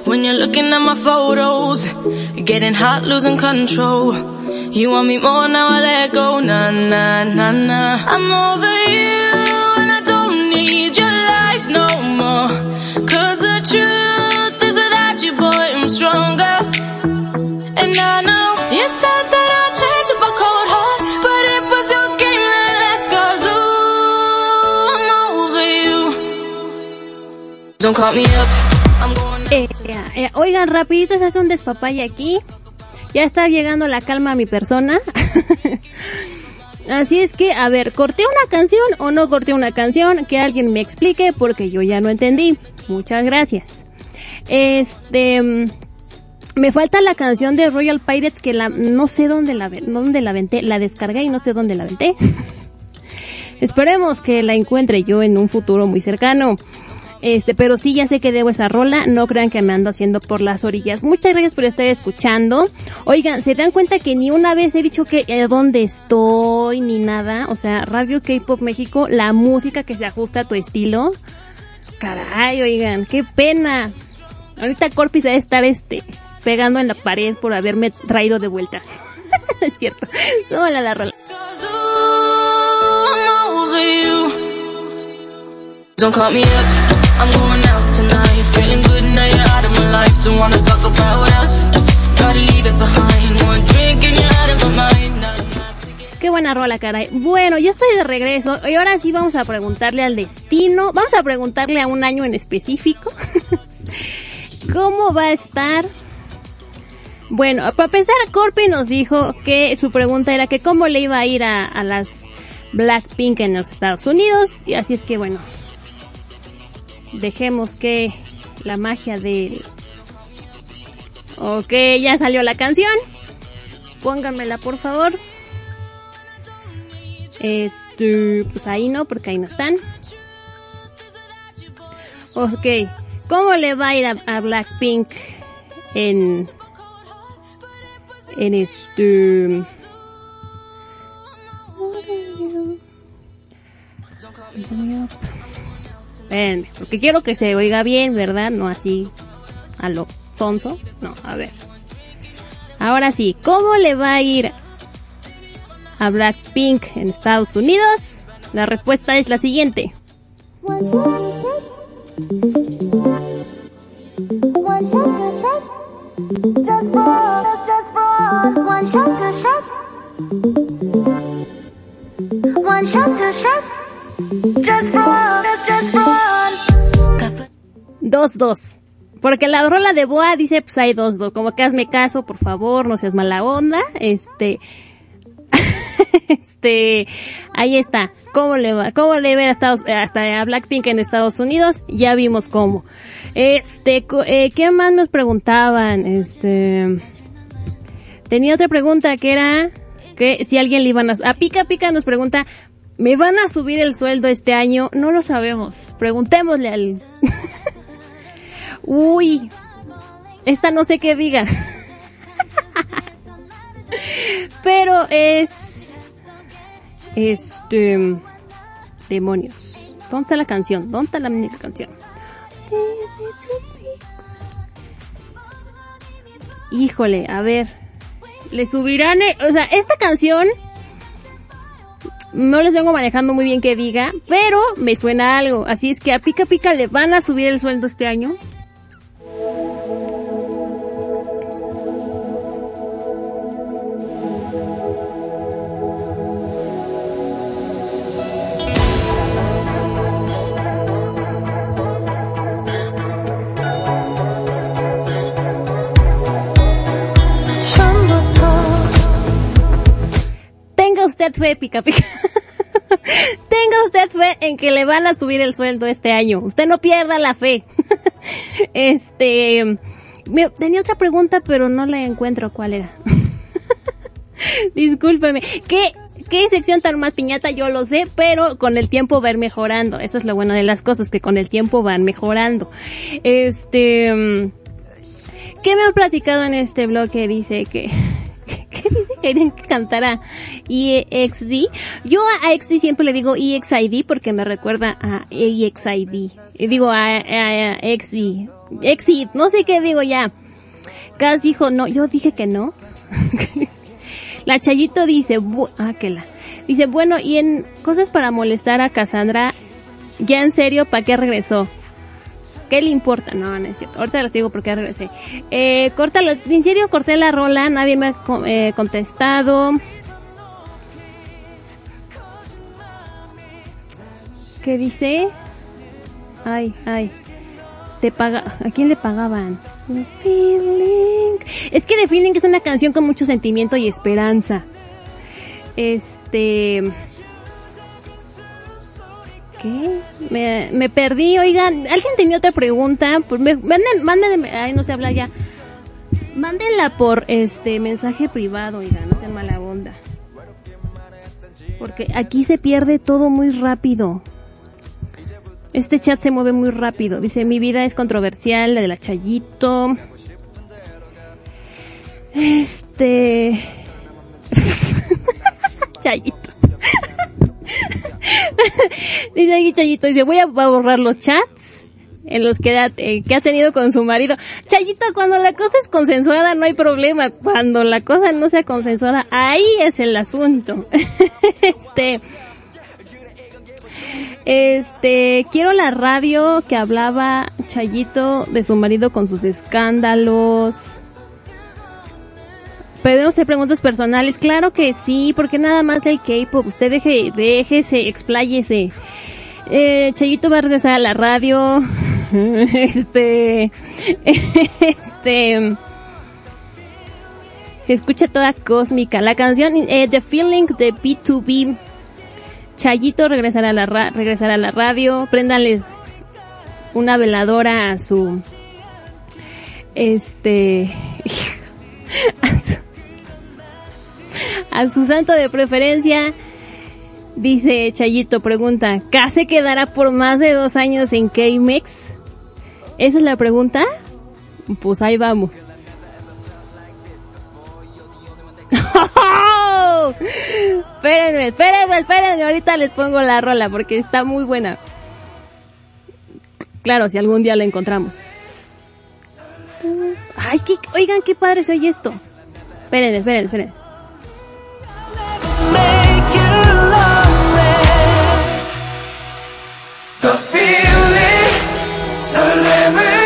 when you're looking at my photos. Getting hot, losing control. You want me more, now I let go, nah, nah, nah, nah. I'm over you and I don't need your lies no more. Cause the truth is without you, boy, I'm stronger. And I know you said that I'd change up a cold heart, but it was your game that cause I'm over you. Don't call me up, I'm going Eh, eh, eh, oigan, rapidito, se hace un despapalle aquí. Ya está llegando la calma a mi persona. Así es que, a ver, ¿corté una canción o no corté una canción? Que alguien me explique porque yo ya no entendí. Muchas gracias. Este, mm, me falta la canción de Royal Pirates que la, no sé dónde la, dónde la venté, la descargué y no sé dónde la venté. Esperemos que la encuentre yo en un futuro muy cercano. Este, pero sí, ya sé que debo esa rola. No crean que me ando haciendo por las orillas. Muchas gracias por estar escuchando. Oigan, ¿se dan cuenta que ni una vez he dicho que eh, dónde estoy ni nada? O sea, Radio K-Pop México, la música que se ajusta a tu estilo. Caray, oigan, qué pena. Ahorita Corpi se debe estar este, pegando en la pared por haberme traído de vuelta. es cierto. Súbala la rola. Qué buena rola, caray. Bueno, ya estoy de regreso. Y ahora sí vamos a preguntarle al destino. Vamos a preguntarle a un año en específico. ¿Cómo va a estar? Bueno, para empezar, Corpi nos dijo que su pregunta era que cómo le iba a ir a, a las Blackpink en los Estados Unidos. Y así es que bueno, dejemos que la magia de... Ok, ya salió la canción. Pónganmela por favor. Este, pues ahí no, porque ahí no están. Ok, ¿cómo le va a ir a, a Blackpink en, en este, Espérenme, porque quiero que se oiga bien, ¿verdad? No así a lo sonso. No, a ver. Ahora sí, ¿cómo le va a ir a Blackpink en Estados Unidos? La respuesta es la siguiente. Dos, dos. Porque la rola de Boa dice, pues hay dos, dos. Como que hazme caso, por favor, no seas mala onda. Este, este, ahí está. ¿Cómo le va? ¿Cómo le ve a Estados, hasta a Blackpink en Estados Unidos? Ya vimos cómo. Este, eh, ¿qué más nos preguntaban? Este, tenía otra pregunta que era que si alguien le iban a, a Pica Pica nos pregunta, ¿me van a subir el sueldo este año? No lo sabemos. Preguntémosle al, uy, esta no sé qué diga. Pero es... Este... Demonios. ¿Dónde está la canción? ¿Dónde está la única canción? Híjole, a ver. Le subirán... el- o sea, esta canción... No les vengo manejando muy bien que diga, pero me suena algo. Así es que a Pica Pica le van a subir el sueldo este año. Usted fe, pica pica. Tenga usted fe en que le van a subir el sueldo este año. Usted no pierda la fe. este, tenía otra pregunta, pero no la encuentro cuál era. Discúlpeme. ¿Qué, qué sección tan más piñata yo lo sé, pero con el tiempo va mejorando. Eso es lo bueno de las cosas, que con el tiempo van mejorando. Este... mm, ¿Qué me han platicado en este blog que dice que... Querían que cantara EXD. Yo a XD siempre le digo EXID porque me recuerda a EXID. Y digo a, a, a XD. XD, no sé qué digo ya. Cas dijo no, yo dije que no. la Chayito dice, bu- ah, que la. Dice, bueno, y en cosas para molestar a Cassandra, ya en serio, ¿para qué regresó? ¿Qué le importa? No, no es cierto. Ahorita les digo por qué regresé. Eh, córtalo. En serio, corté la rola. Nadie me ha eh, contestado. ¿Qué dice? Ay, ay. Te paga... ¿A quién le pagaban? Feeling. Es que The Feeling es una canción con mucho sentimiento y esperanza. Este... Me, me perdí, oigan, alguien tenía otra pregunta, pues me, manden, manden, ay, no se habla ya. Mándenla por este mensaje privado, oigan, no sean mala onda. Porque aquí se pierde todo muy rápido. Este chat se mueve muy rápido. Dice, mi vida es controversial, la de la Chayito. Este... Chayito. dice aquí Chayito, dice, voy a borrar los chats en los que, ha- eh, que ha tenido con su marido. Chayito, cuando la cosa es consensuada no hay problema. Cuando la cosa no sea consensuada, ahí es el asunto. este... Este, quiero la radio que hablaba Chayito de su marido con sus escándalos. Podemos hacer preguntas personales, claro que sí, porque nada más el K-pop, usted deje, déjese, expláyese. Eh, Chayito va a regresar a la radio. este, este, se escucha toda cósmica. La canción eh, The Feeling de B2B. Chayito regresará a la ra- regresará a la radio. Préndanles una veladora a su, este, a su, santo de preferencia. Dice Chayito, pregunta, ¿K se quedará por más de dos años en K-Mex? ¿Esa es la pregunta? Pues ahí vamos. espérenme, espérenme, espérenme, ahorita les pongo la rola porque está muy buena. Claro, si algún día la encontramos. Ay, qué, oigan, qué padre se oye esto. Esperen, esperen, esperen. The feeling, so let me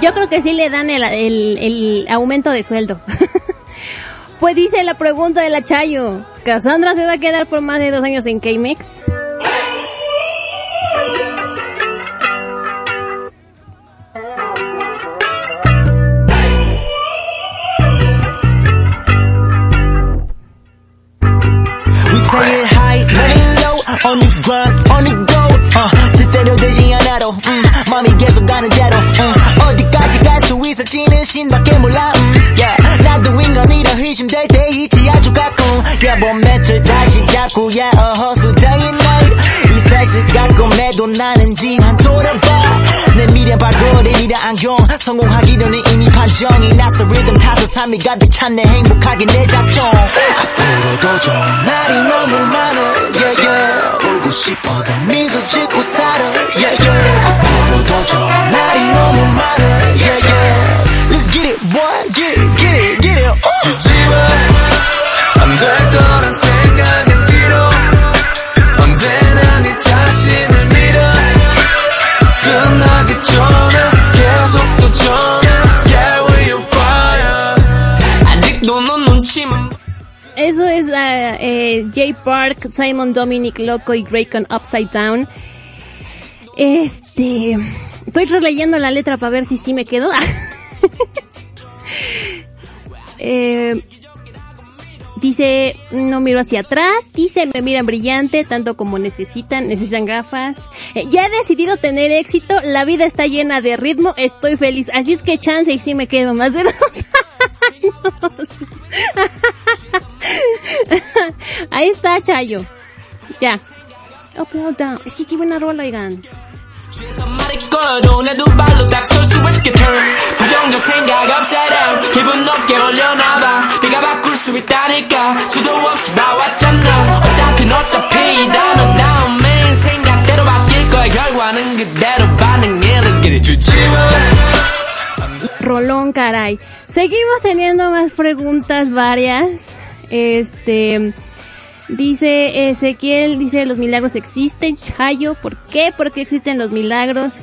Yo creo que sí le dan el, el, el aumento de sueldo. pues dice la pregunta de la Chayo. ¿Cassandra se va a quedar por más de dos años en K-Mex? We take it high, let it low, on the grind, on the go, uh, 뜻대로 되지 않아도, 음, 마음이 계속 가는 대로, 음, 어디까지 갈 수 있을지는 신밖에 몰라, 음, yeah, 나도 인간이라 의심될 때 있지 아주 가끔, yeah, 몸매트 다시 잡고, yeah, night, 이 세상 가끔해도 나는 지만 돌아봐, 내 미래 발걸음이라 안경, 성공하기 전에 이미 판정이 났어, 리듬 타서 삶이 가득 찬내 행복하게 내 작정, 앞으로도 좋은 날이 너무 많아. Yeah, yeah. 울고 싶어 더 미소 짓고 살아. Yeah, yeah. 앞으로도 좋은 날이 너무 많아. Yeah, yeah. Let's get it boy get it get it get it oh. 주지마 안될 거란 생각 Eso es eh, Jay Park, Simon Dominic Loco y Graycon Upside Down. Este, estoy releyendo la letra para ver si sí me quedo. Eh, dice, no miro hacia atrás. Dice, me miran brillante, tanto como necesitan, necesitan gafas. Eh, ya he decidido tener éxito, la vida está llena de ritmo, estoy feliz. Así es que chance y sí me quedo más de dos años. Ahí está, Chayo. Ya. And down. Es que qué buena rola, oigan. Rolón, caray. Seguimos teniendo más preguntas varias. Este, dice Ezequiel, dice los milagros existen. Chayo, ¿por qué? ¿Por qué existen los milagros?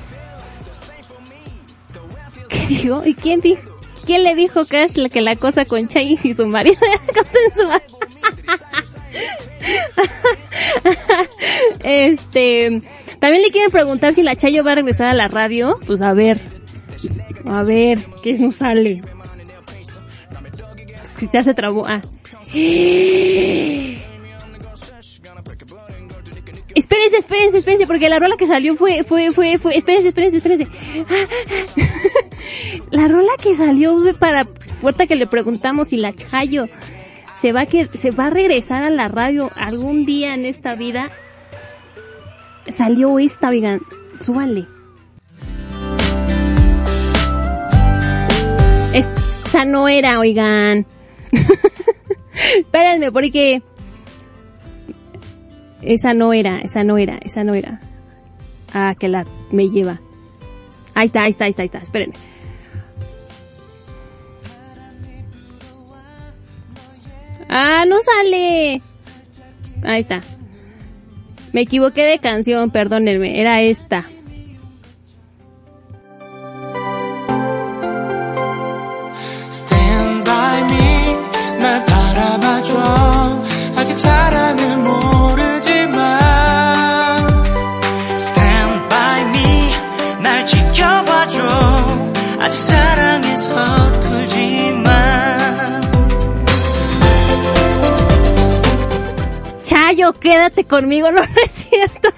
¿Qué dijo? ¿Y quién dijo? ¿Quién le dijo que es la que la cosa con Chay y su marido este, también le quieren preguntar si la Chayo va a regresar a la radio. Pues a ver, a ver, ¿qué nos sale? Si ya se trabó. Ah. Espérense, espérense, espérense, porque la rola que salió fue, fue, fue, fue, espérense, espérense, espérense. La rola que salió para, puerta que le preguntamos si la Chayo se va a que, se va a regresar a la radio algún día en esta vida. Salió esta, oigan, súbanle. Esa no era, oigan. Espérenme, porque... Esa no era, esa no era, esa no era. Ah, que la me lleva. Ahí está, ahí está, ahí está, ahí está. Espérenme. Ah, no sale. Ahí está. Me equivoqué de canción, perdónenme. Era esta. Quédate conmigo. No, es cierto.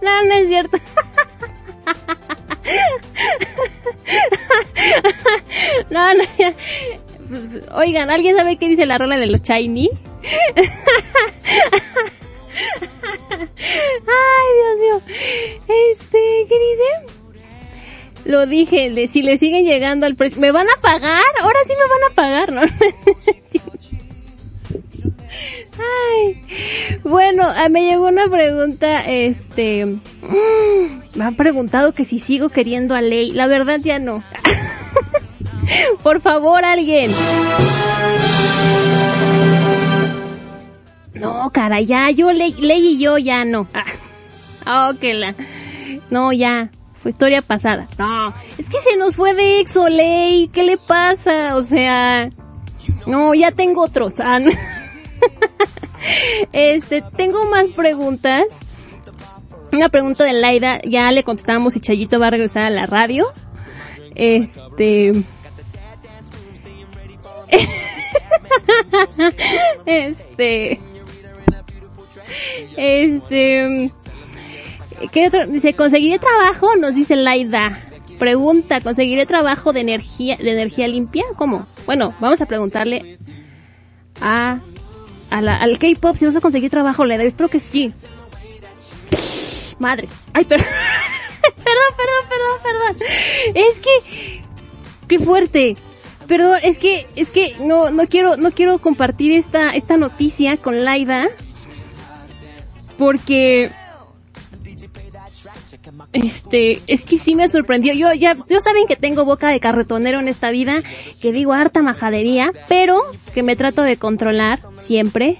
No, no es cierto. No, no. Oigan, ¿alguien sabe qué dice la rola de los Shiny? Ay, Dios mío. Este, ¿qué dice? Lo dije, si le siguen llegando al precio. ¿Me van a pagar? Ahora sí me van a pagar, ¿no? Ay, bueno, ah, me llegó una pregunta, este, me han preguntado que si sigo queriendo a Ley, la verdad ya no. Por favor, alguien. No, cara, ya, yo, Ley, Ley y yo ya no. Ah, la, no, ya, fue historia pasada. No, es que se nos fue de Exo, Ley, ¿qué le pasa? O sea, no, ya tengo otros. Ah. Este, tengo más preguntas. Una pregunta de Laida, ya le contestamos si Chayito va a regresar a la radio. Este. Este. Este. ¿Qué otro? Dice, ¿conseguiré trabajo? Nos dice Laida. Pregunta, ¿conseguiré trabajo de energía, de energía limpia? ¿Cómo? Bueno, vamos a preguntarle a, a la, al K-pop si vas a conseguir trabajo, Laida. Yo espero que sí. Madre. Ay, perdón. perdón, perdón, perdón, perdón. Es que, qué fuerte. Perdón, es que, es que no, no quiero, no quiero compartir esta, esta noticia con Laida. Porque, este, es que sí me sorprendió. Yo ya, yo saben que tengo boca de carretonero en esta vida, que digo harta majadería, pero que me trato de controlar siempre.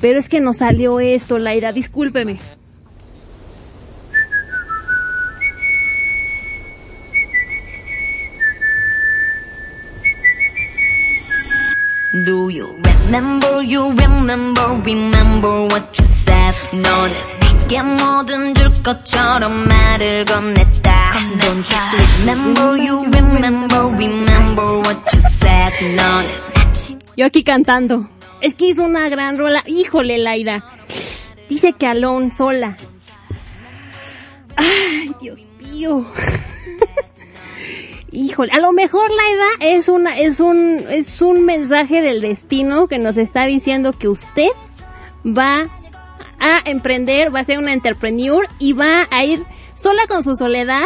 Pero es que nos salió esto, Laida, discúlpeme. Do you remember, you remember, what you said 너는 내게 뭐든 줄 것처럼 말을 건넸다 Don't you remember, you remember, remember what you said, 넌 Yo aquí cantando. Es que hizo una gran rola. Híjole, Laira. Dice que Alone sola. Ay, Dios mío. Híjole, a lo mejor Laida es una es un es un mensaje del destino que nos está diciendo que usted va a emprender, va a ser una entrepreneur y va a ir sola con su soledad,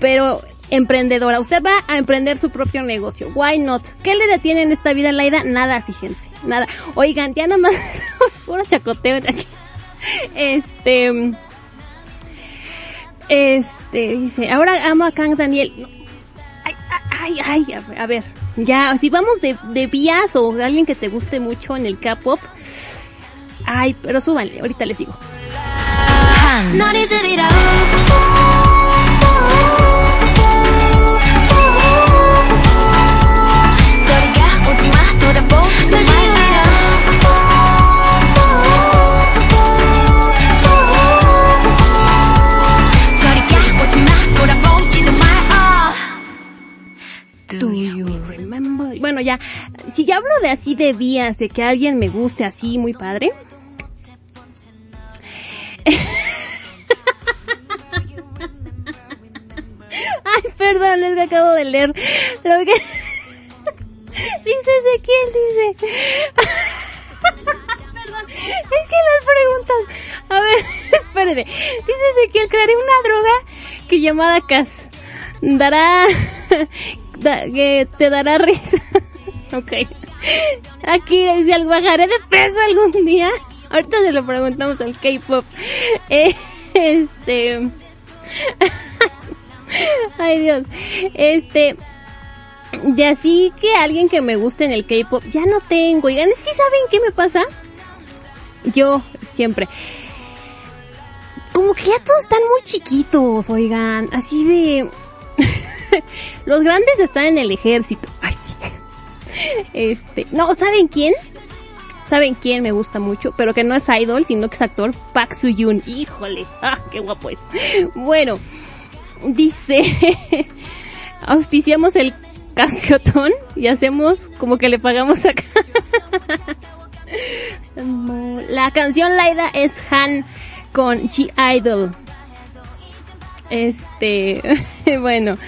pero emprendedora. Usted va a emprender su propio negocio. Why not? ¿Qué le detiene en esta vida, Laida? Nada, fíjense. Nada. Oigan, ya nomás, puro chacoteo. Este, este, dice, ahora amo a Kang Daniel. No. Ay, ay, ay, a ver. Ya, si vamos de, de vías o de alguien que te guste mucho en el K-pop. Ay, pero súbanle, ahorita les digo. Bueno, ya, si ya hablo de así de vías, de que alguien me guste así muy padre, Ay, perdón, es que acabo de leer lo que... dice Ezequiel, dice... es que las preguntas... A ver, espérate. Dice Ezequiel, crearé una droga que llamada Cas dará... da- que te dará risa. ok. Aquí dice, "Al- bajaré de peso algún día. Ahorita se lo preguntamos al K-pop. Eh, este... Ay Dios. Este... De así que alguien que me guste en el K-pop, ya no tengo. Oigan, es ¿saben qué me pasa? Yo, siempre. Como que ya todos están muy chiquitos, oigan. Así de... Los grandes están en el ejército. Ay, sí. Este, no, ¿saben quién? ¿Saben quién me gusta mucho? Pero que no es idol, sino que es actor. Park Soo-yoon. Híjole. Ah, qué guapo es. Bueno, dice, auspiciamos el canciontón y hacemos como que le pagamos acá. La canción Laida es Han con G-Idol. Este, bueno.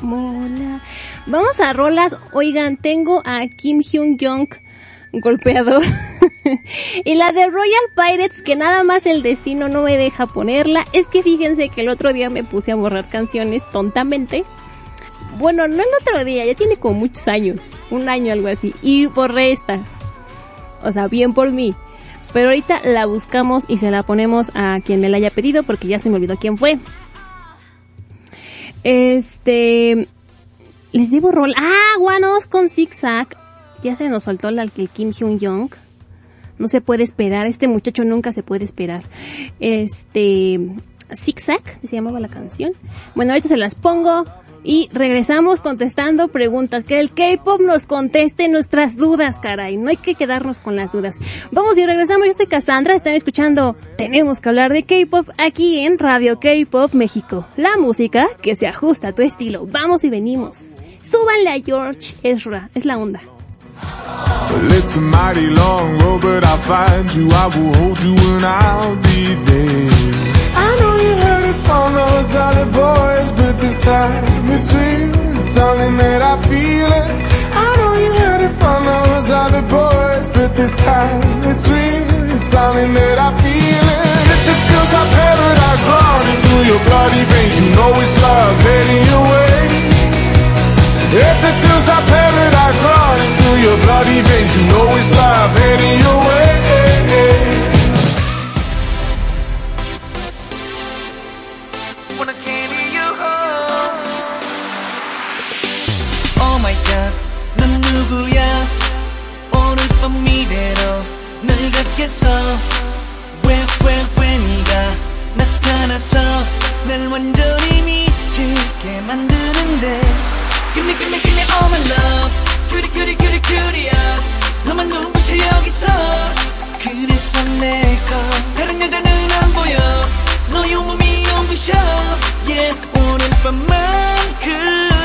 Mola. Vamos a rolas. Oigan, tengo a Kim Hyun Jong golpeador. y la de Royal Pirates, que nada más el destino no me deja ponerla. Es que fíjense que el otro día me puse a borrar canciones tontamente. Bueno, no el otro día, ya tiene como muchos años. Un año, algo así. Y borré esta. O sea, bien por mí. Pero ahorita la buscamos y se la ponemos a quien me la haya pedido porque ya se me olvidó quién fue. Este... Les debo rol. Ah, guanos con zigzag. Ya se nos soltó la el Kim Hyun Young. No se puede esperar. Este muchacho nunca se puede esperar. Este... Zigzag, se llamaba la canción. Bueno, ahorita se las pongo. Y regresamos contestando preguntas. Que el K-pop nos conteste nuestras dudas, caray. No hay que quedarnos con las dudas. Vamos y regresamos. Yo soy Cassandra. Están escuchando Tenemos que hablar de K-pop aquí en Radio K-pop México. La música que se ajusta a tu estilo. Vamos y venimos. Súbanle a George Ezra. Es la onda. Well, it's a mighty long road, but I'll find you. I will hold you and I'll be there. I know you heard it from those other boys, but this time it's real. It's something that I feel it. I know you heard it from those other boys, but this time it's real. It's something that I feel it. If it feels like paradise running through your bloody veins, you know it's love heading your way. If it feels like paradise running through your bloody veins, you know it's love heading your way. Oh my god, 넌 누구야? 오늘 밤 미래로 널 갖겠어. 왜, 왜, 왜 네가 나타나서 날 완전히 미치게 만드는데. Give me, give me, give me all my love Cutie, cutie, cutie, curious 너만 눈부셔 여기서 그래서 내가 다른 여자는 안 보여 너의 온몸이 눈부셔 Yeah 오늘 밤만큼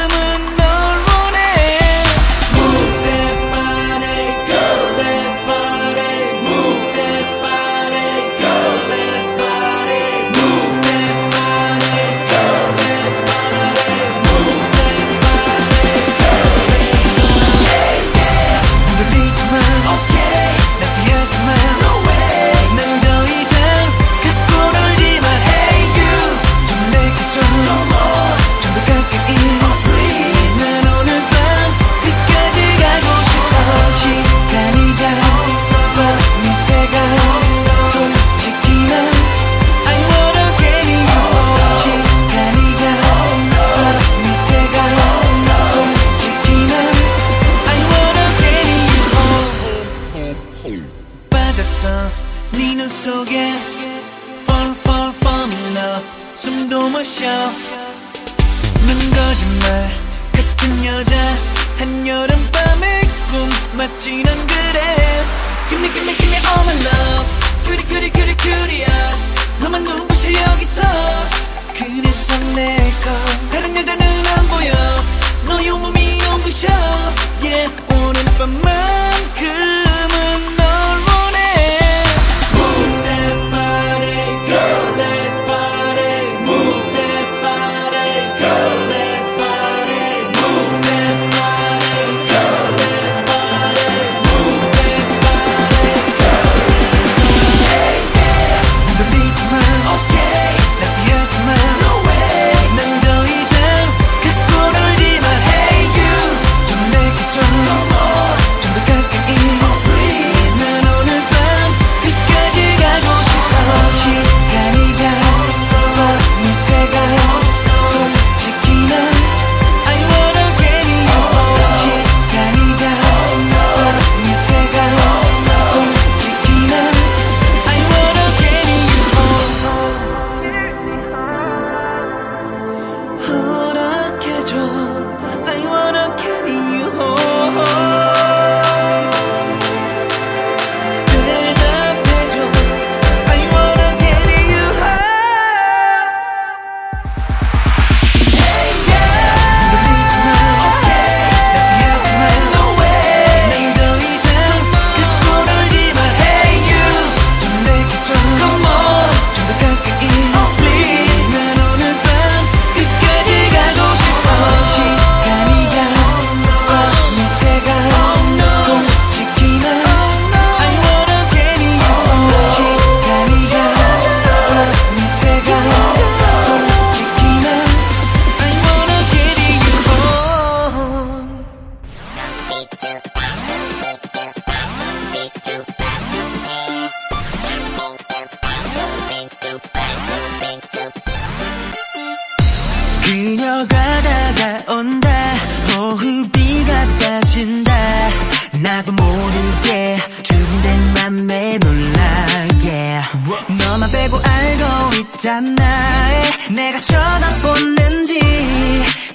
내가 쳐다보는지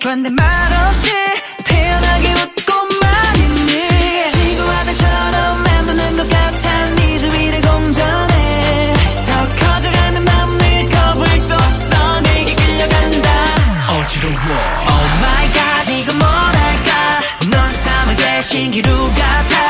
그런데 말없이 태연하게 웃고만 있니? 지구와들처럼 맴도는 것 같아 네 주위를 공전해 더 커져가는 맘을 거부할 수 없어 내게 끌려간다. 어지러워. Oh my god 이건 뭐랄까? 넌 삶의 대신 기루 같아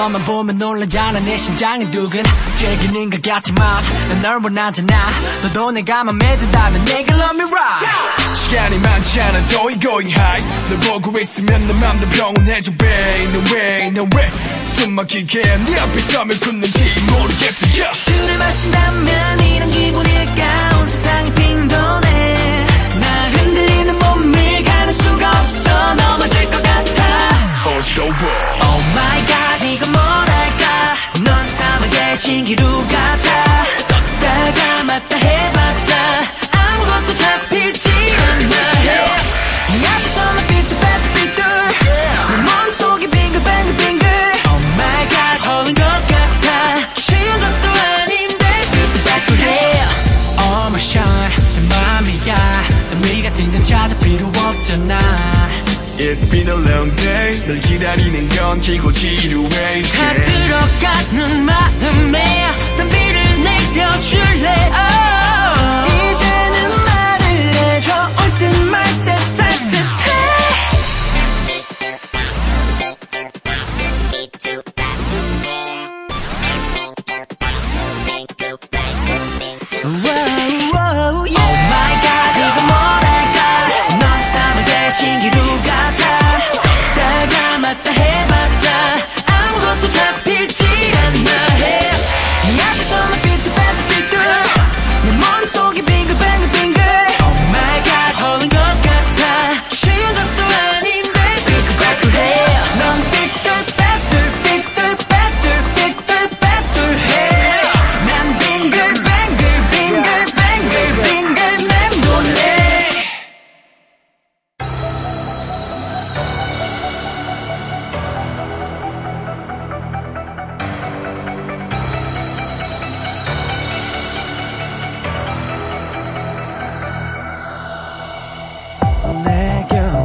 너만 보면 놀라잖아 내 심장이 두근. 제기는 것 같지만 난널 원하잖아. 너도 내가 맘에 든다면 내게 love me right. 시간이 많지 않아. going going high. 널 보고 있으면 내 맘도 평온해져 babe. No way no way. 숨 막히게 네 앞에 서면 굳는지 모르겠어 yeah. 술을 마신다면 이런 기분일까 온 세상이 빙도네. 나 흔들리는 몸을 가릴 수가 없어. 넘어질 것 같아. 어지러워 Oh my god 신 기루 같아 떴다가 맞다 해봤자 아무것도 잡히지 않나 해네 앞에서 나 삐뚤빼뚤삐뚤. 내 머릿속이 빙글빙글빙글. Oh my god 허는 것 같아. 취한 것도 아닌데 삐뚤빼뚤해 All my shine 내 맘이야. 난 같은 건 찾아 필요 없잖아 It's been a long day. 널 기다리는 건 길고 지루해. 다 들어가는 마음에 담비를 내려줄래? Oh.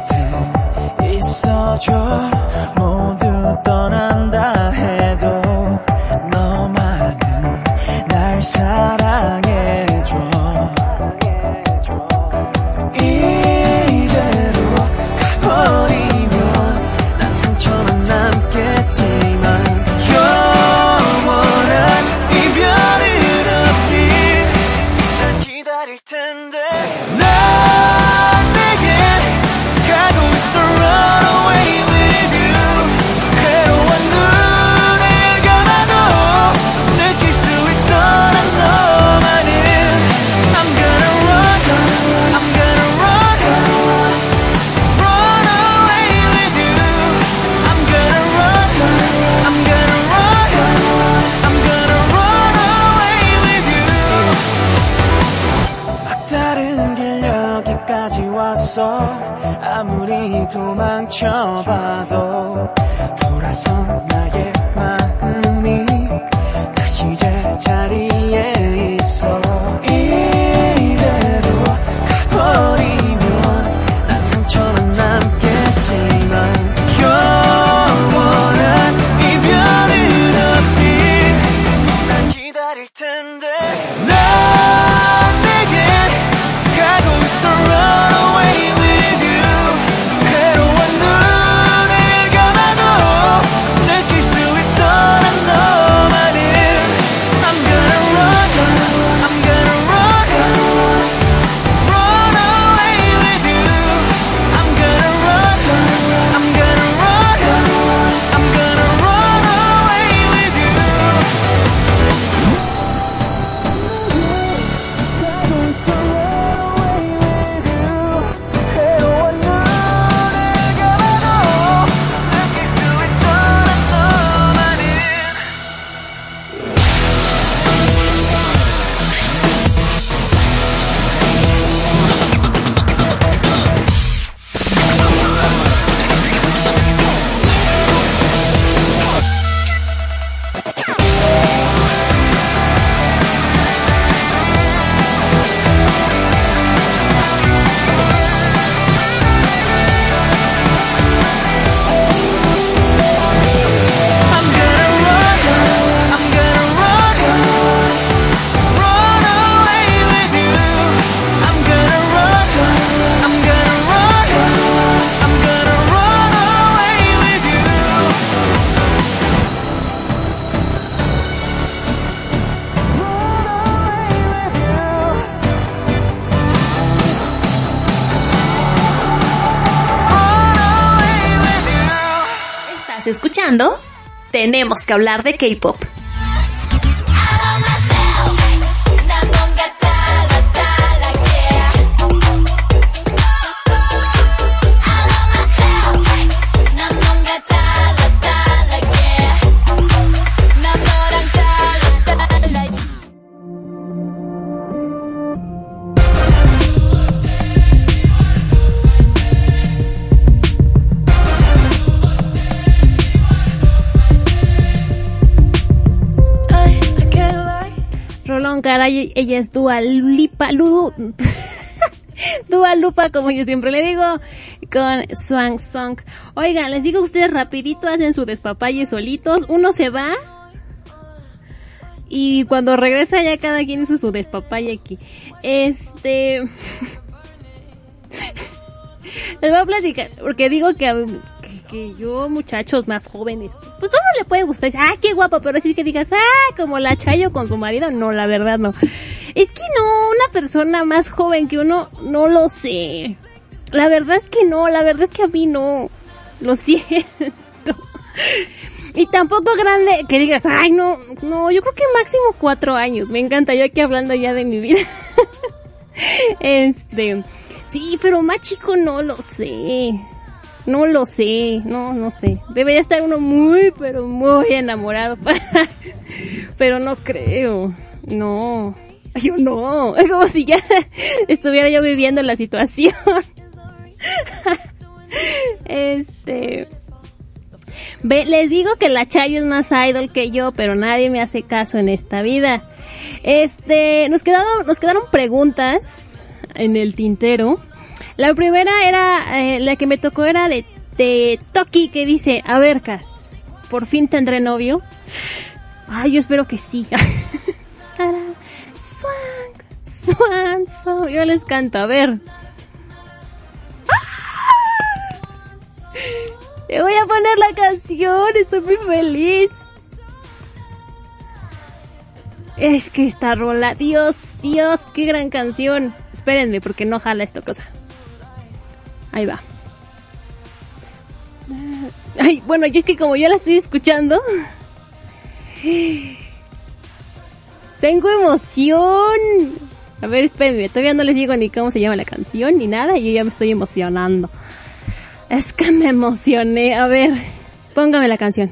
곁에 있어줘. 모두 떠난다 해도 escuchando Tenemos que hablar de K-pop. Ella es Dua Lipa, Ludu, Dua Lupa, como yo siempre le digo, con Swan Song. Oigan, les digo ustedes rapidito hacen su despapalle solitos, uno se va y cuando regresa ya cada quien hizo su despapalle aquí. Este... Les voy a platicar, porque digo que, a- que, yo, muchachos más jóvenes, pues uno le puede gustar, ah, qué guapo, pero así que digas, ah, como la Chayo con su marido, no, la verdad no. Es que no, una persona más joven que uno, no lo sé. La verdad es que no, la verdad es que a mí no, lo siento. Y tampoco grande, que digas, ay, no, no, yo creo que máximo cuatro años, me encanta, yo aquí hablando ya de mi vida. este, sí, pero más chico no lo sé. No lo sé, no, no sé. Debería estar uno muy, pero muy enamorado. Pero no creo, no. Yo no, es como si ya estuviera yo viviendo la situación. Este... Ve, les digo que la Chayo es más idol que yo, pero nadie me hace caso en esta vida. Este, nos quedaron, nos quedaron preguntas en el tintero. La primera era, eh, la que me tocó era de este Toki que dice, a ver, por fin tendré novio. Ay, yo espero que sí. Swank, swan, swan. Yo les canto, a ver. Le voy a poner la canción, estoy muy feliz. Es que esta rola, Dios, Dios, qué gran canción. Espérenme, porque no jala esta cosa. Ahí va. Ay, bueno, yo es que como yo la estoy escuchando, tengo emoción. A ver, espérenme, todavía no les digo ni cómo se llama la canción ni nada, y yo ya me estoy emocionando. Es que me emocioné. A ver, póngame la canción.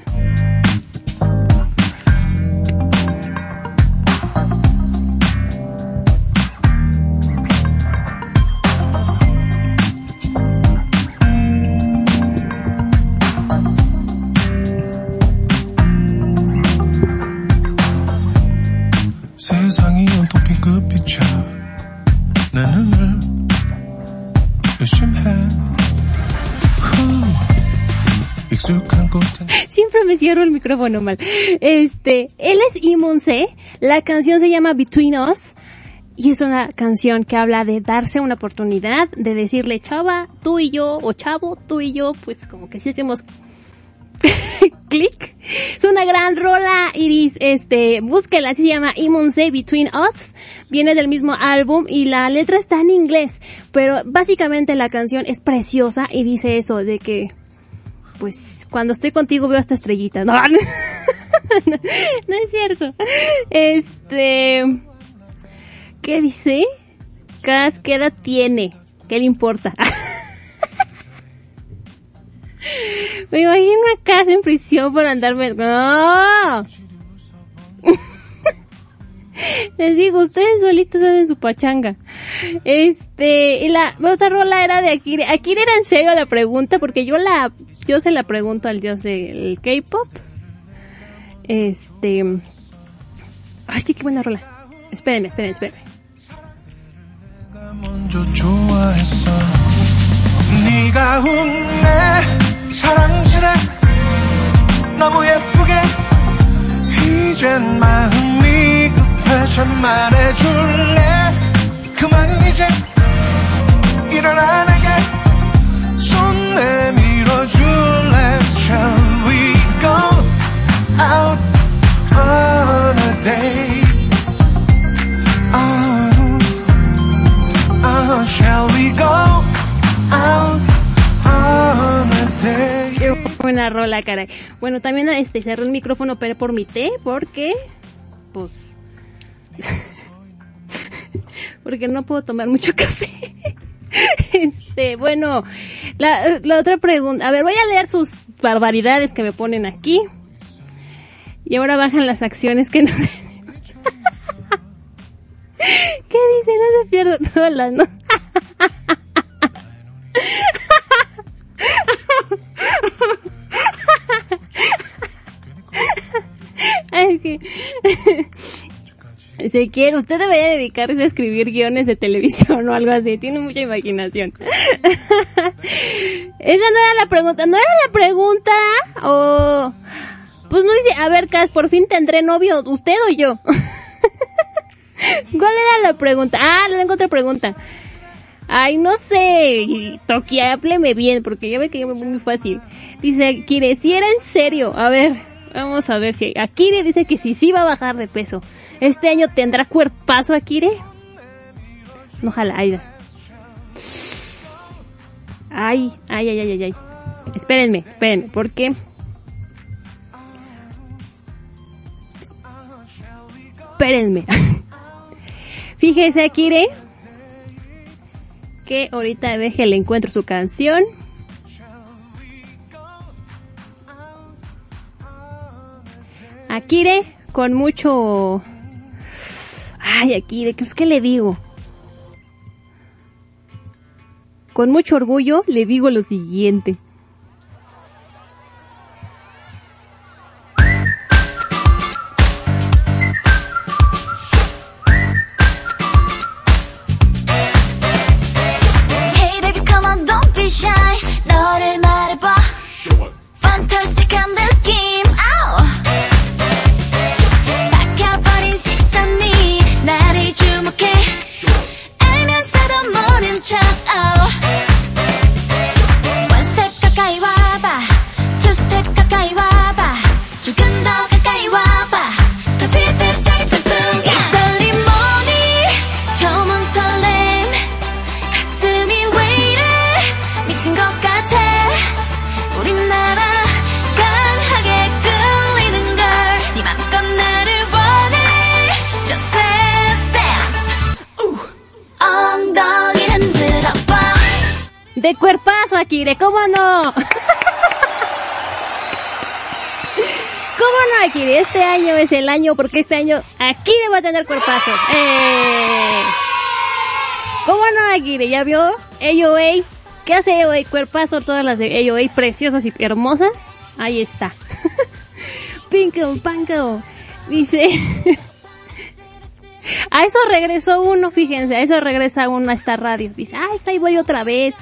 Siempre me cierro el micrófono mal. Este, él es Imunse. La canción se llama Between Us. Y es una canción que habla de darse una oportunidad, de decirle, chava, tú y yo, o chavo, tú y yo, pues como que si hacemos clic. Es una gran rola, Iris. Este, búsquela, así se llama Imunse Between Us. Viene del mismo álbum y la letra está en inglés. Pero básicamente la canción es preciosa y dice eso de que, pues, cuando estoy contigo veo esta estrellita. No, no, es cierto. Este, ¿qué dice? Cas, ¿qué tiene? ¿Qué le importa? Me imagino a Cas en prisión por andarme... ¡No! Les digo, ustedes solitos hacen su pachanga. Este, y la otra rola era de Akira. Akira era en serio la pregunta, porque yo la, yo se la pregunto al dios del K-pop. Este, ay, sí, qué buena rola. Espérenme, espérenme, espérenme. 먼저 좋아했어 네가 웃네 사랑스레 너무 예쁘게 이젠 마음이 급해져 말해줄래 그만 이제 일어나 내게 손 내밀 buena rola, caray. Bueno, también este cerré el micrófono pero por mi té porque pues porque no puedo tomar mucho café. Este, bueno, la, otra pregunta, a ver, voy a leer sus barbaridades que me ponen aquí. Y ahora bajan las acciones que no ¿Qué dice? No se pierdan rolas, ¿no? Que... Si quiere, usted debería dedicarse a escribir guiones de televisión o algo así. Tiene mucha imaginación. Esa no era la pregunta. ¿No era la pregunta? O... Pues no dice, a ver, Cas, por fin tendré novio, usted o yo. ¿Cuál era la pregunta? Ah, le tengo otra pregunta. Ay, no sé. Toki, hábleme bien, porque ya ve que yo me muy fácil. Dice Akire, si era en serio. A ver, vamos a ver si... Akire dice que sí, sí va a bajar de peso. ¿Este año tendrá cuerpazo Akire? Ojalá, ay. Ay, ay, ay, ay, ay, ay. Espérenme, espérenme, porque... Espérenme. Fíjese, Akire, que ahorita deje le encuentro su canción. Akire, con mucho... Ay, Akire, ¿qué, ¿qué le digo? Con mucho orgullo le digo lo siguiente. Cuerpazo, Akire, ¿cómo no? ¿Cómo no, Akire? Este año es el año porque este año Akire va a tener cuerpazo. ¡Eh! ¿Cómo no, Akire? ¿Ya vio? AOA. ¿Qué hace AOA? Cuerpazo, todas las de AOA preciosas y hermosas. Ahí está. Pinko, Panko. Dice... a eso regresó uno, fíjense, a eso regresa uno a esta radio. Dice, ay, ahí voy otra vez.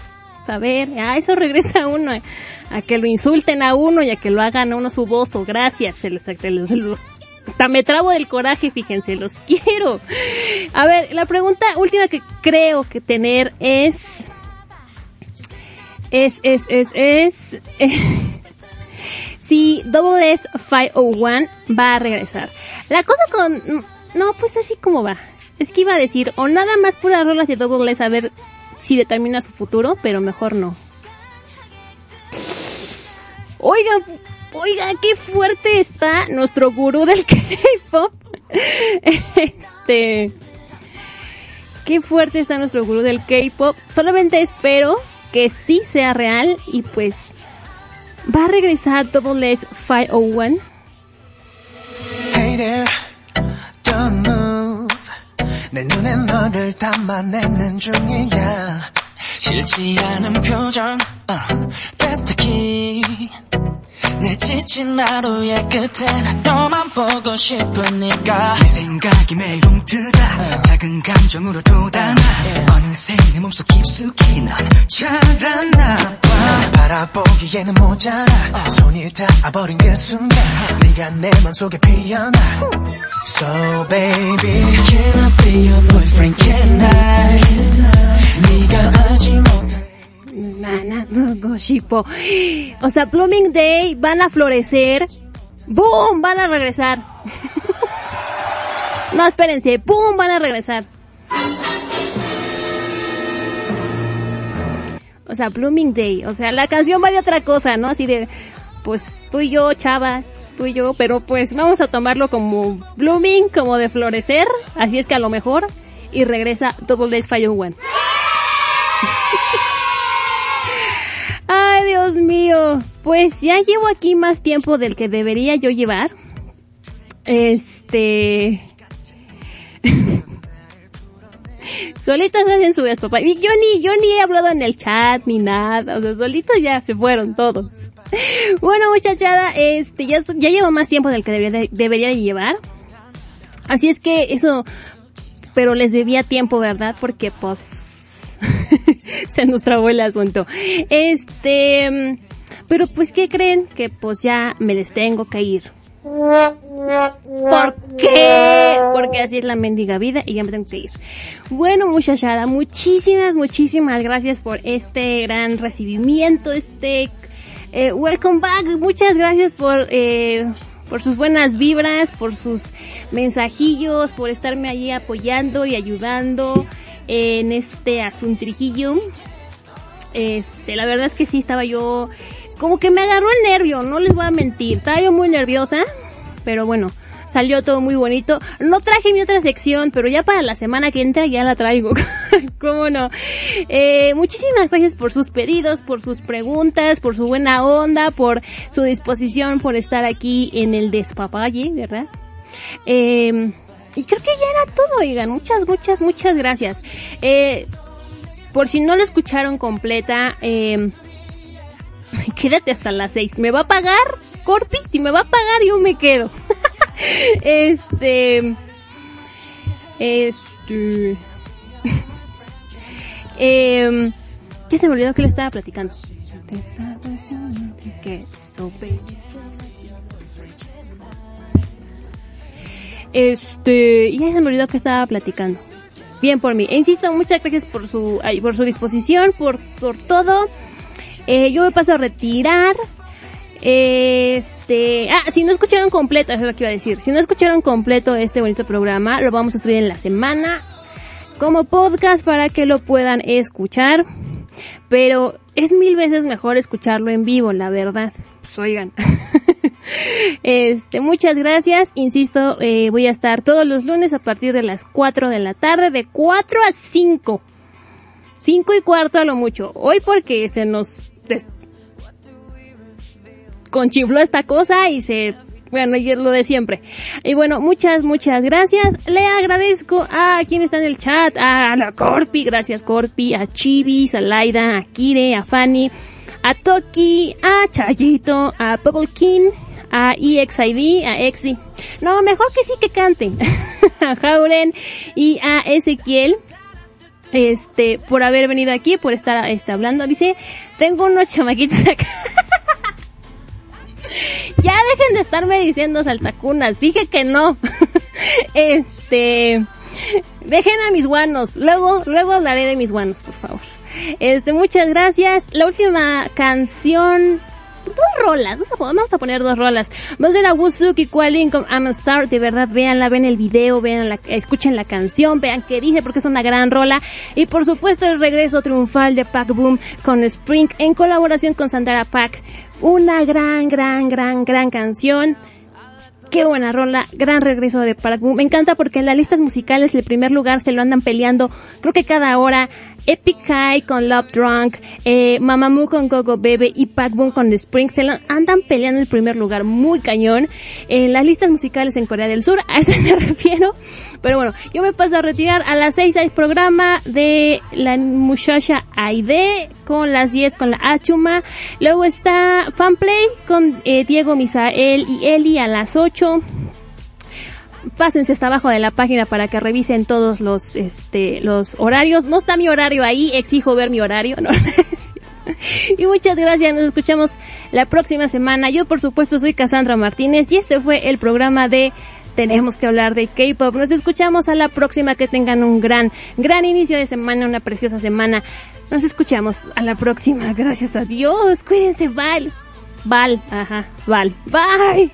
A ver, a eso regresa uno. A que lo insulten a uno y a que lo hagan a uno su bozo. Gracias. Se los, se los- me trabo del coraje, fíjense, los quiero. A ver, la pregunta última que creo que tener es... Es, es, es, es... si Double S 501 va a regresar. La cosa con... No, pues así como va. Es que iba a decir, o nada más puras rolas de Double S a ver si determina su futuro, pero mejor no. Oiga, oiga, qué fuerte está nuestro gurú del K-pop. Este, qué fuerte está nuestro gurú del K-pop. Solamente espero que sí sea real y pues va a regresar Double S 501. 내 눈에 너를 담아내는 중이야. 싫지 않은 표정, uh, the key. 내 지친 하루의 끝엔 너만 보고 싶으니까. 네 생각이 매일 움트가 작은 감정으로 돋아나 어느새 내 몸속 깊숙이 넌 자라나 봐. 바라보기에는 모자라. 손이 닿아버린 그 순간 네가 내 맘속에 피어나. So baby Can I be your boyfriend? Can I? 네가 못 한 Nana, Goshipo. O sea, Blooming Day van a florecer. ¡Boom! Van a regresar. no, espérense. ¡Boom! Van a regresar. O sea, Blooming Day. O sea, la canción va de otra cosa, ¿no? Así de, pues tú y yo, chava, tú y yo, pero pues vamos a tomarlo como Blooming, como de florecer. Así es que a lo mejor. Y regresa Double Days Fire One. Ay, Dios mío. Pues ya llevo aquí más tiempo del que debería yo llevar. Este... Solitos hacen su papá. Y yo ni, yo ni he hablado en el chat ni nada. O sea, solitos ya se fueron todos. Bueno, muchachada, este, ya, ya llevo más tiempo del que debería de, debería de llevar. Así es que eso, pero les debía tiempo, ¿verdad? Porque pues, se nos trabó el asunto. Este, pero pues, ¿qué creen? Que pues ya me les tengo que ir. ¿Por qué? Porque así es la mendiga vida y ya me tengo que ir. Bueno, muchachada, muchísimas, muchísimas gracias por este gran recibimiento, este eh, welcome back. Muchas gracias por eh, por sus buenas vibras, por sus mensajillos, por estarme allí apoyando y ayudando en este asuntrijillo. Este, la verdad es que sí estaba yo como que me agarró el nervio, no les voy a mentir. Estaba yo muy nerviosa, pero bueno, salió todo muy bonito. No traje mi otra sección, pero ya para la semana que entra ya la traigo. ¿Cómo no? Eh, muchísimas gracias por sus pedidos, por sus preguntas, por su buena onda, por su disposición, por estar aquí en el despapalle, ¿verdad? Eh, y creo que ya era todo, oigan. Muchas, muchas, muchas gracias. Eh, por si no lo escucharon completa, eh, quédate hasta las seis. ¿Me va a pagar, Corpi? Si me va a pagar, yo me quedo. este, este, eh, ya se me olvidó que le estaba platicando. Que. Este, ya se me olvidó que estaba platicando. Bien por mí. E insisto, muchas gracias por su, por su disposición, por, por todo. Eh, yo me paso a retirar. Este, ah, si no escucharon completo, eso es lo que iba a decir. Si no escucharon completo este bonito programa, lo vamos a subir en la semana como podcast para que lo puedan escuchar. Pero es mil veces mejor escucharlo en vivo, la verdad. Pues oigan. este, muchas gracias. Insisto, eh, voy a estar todos los lunes a partir de las 4 de la tarde, de 4 a 5. Cinco y cuarto a lo mucho. Hoy porque se nos conchifló esta cosa y se bueno, y es lo de siempre. Y bueno, muchas, muchas gracias. Le agradezco a quien está en el chat, a la Corpi, gracias Corpi, a Chivis, a Laida, a Kire, a Fanny, a Toki, a Chayito, a King, a EXID, a Exi. No, mejor que sí que canten. a Jauren y a Ezequiel este, por haber venido aquí, por estar este, hablando. Dice, tengo unos chamaquitos acá. ya dejen de estarme diciendo saltacunas. Dije que no. este, dejen a mis guanos. Luego, luego hablaré de mis guanos, por favor. Este, muchas gracias. La última canción dos rolas, vamos a, poner dos rolas. Vamos a ver a Wuzuki Qualin con I'm a Star, de verdad, véanla, ven el video, vean la, escuchen la canción, vean qué dice porque es una gran rola. Y por supuesto el regreso triunfal de Pac Boom con Spring en colaboración con Sandara Pack. Una gran, gran, gran, gran canción. Qué buena rola, gran regreso de Pac Boom. Me encanta porque en las listas musicales el primer lugar se lo andan peleando, creo que cada hora. Epic High con Love Drunk, eh, Mamamoo con Gogo Bebe y Pac Boom con The Spring andan peleando el primer lugar, muy cañón. En las listas musicales en Corea del Sur, a eso me refiero. Pero bueno, yo me paso a retirar a las 6 hay programa de la muchacha Aide con las 10 con la Achuma. Luego está Fanplay con eh, Diego Misael y Eli a las 8 pásense hasta abajo de la página para que revisen todos los este los horarios. No está mi horario ahí, exijo ver mi horario, ¿no? y muchas gracias, nos escuchamos la próxima semana. Yo por supuesto soy Cassandra Martínez y este fue el programa de tenemos que hablar de K-pop. Nos escuchamos a la próxima. Que tengan un gran, gran inicio de semana, una preciosa semana. Nos escuchamos a la próxima. Gracias a Dios. Cuídense, Val. Val, ajá, Val. Bye.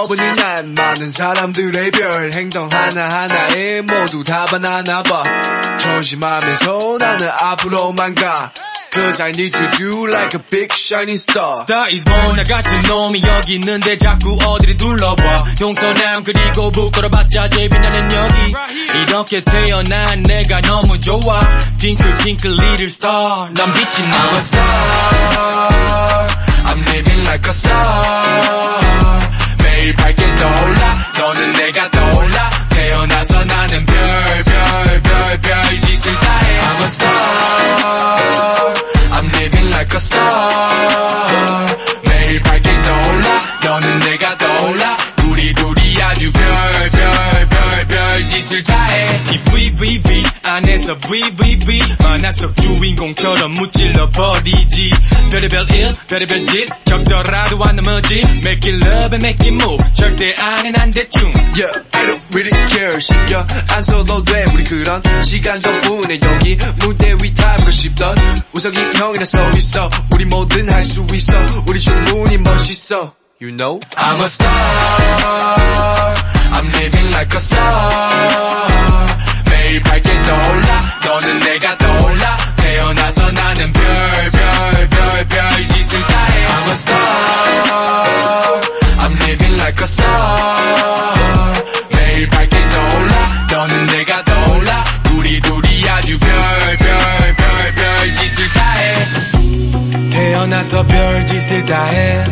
떠보니 난 많은 사람들의 별 행동 하나하나에 모두 다 바나나 봐. 조심하면서 나는 앞으로만 가. Cause I need to do like a big shining star. Star is born 나 같은 놈이 여기 있는데 자꾸 어디를 둘러봐. 동서남 그리고 북걸어봤자 제일 빛나는 여기. 이렇게 태어난 내가 너무 좋아. Twinkle twinkle little star. 넌 빛이 나 I'm a star. I'm living like a star 매일 밝게 떠올라. 너는 내가 떠올라. 태어나서 나는 별 별 별 별 짓을 다해. I'm a star. I'm living like a star. 매일 밝게 떠올라. 너는 내가 떠올라. 우리 둘이 아주 별별 별별 짓을 다해. VVV 안에서 VVV 만화 속 주인공처럼 무찔러 버리지. 별의별 일 별의별 짓 적더라도 안 넘어지. Make it love and make it move. 절대 안해 난 대충 Yeah, I don't really care. 신경 안 써도 돼. 우리 그런 시간 덕분에 여기 무대 위 닮고 싶던 우석이 형이나 서 있어. 우리 뭐든 할 수 있어. 우리 충분히 멋있어. You know I'm a star I'm living like a star. 매일 밝게 떠올라. 너는 내가 떠올라. 태어나서 나는 별 별 별 별 짓을 다해. I'm a star. I'm living like a star. 매일 밝게 떠올라. 너는 내가 떠올라. 우리 둘이 아주 별 별 별 별 짓을 다해. 태어나서 별 짓을 다해.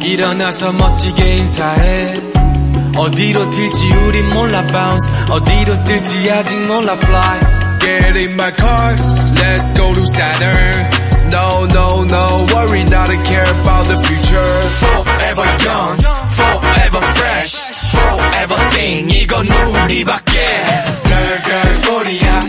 일어나서 멋지게 인사해 어디로 튈지 우린 몰라 bounce 어디로 뜰지 아직 몰라 fly Get in my car, let's go to Saturn. No, no, no, worry not to care about the future. Forever young, forever fresh Forever thing 이건 우리밖에 별별 꼬리야.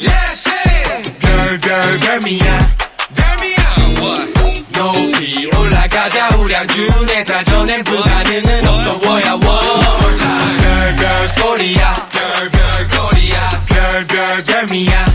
Yes, hey. 별별 별미야. 별미야 what? 높이 올라가자 우량주 내 사전엔 불가능은 없어 뭐야 one more time. 별별 꼬리야. 별별 거리야. 별별 별미야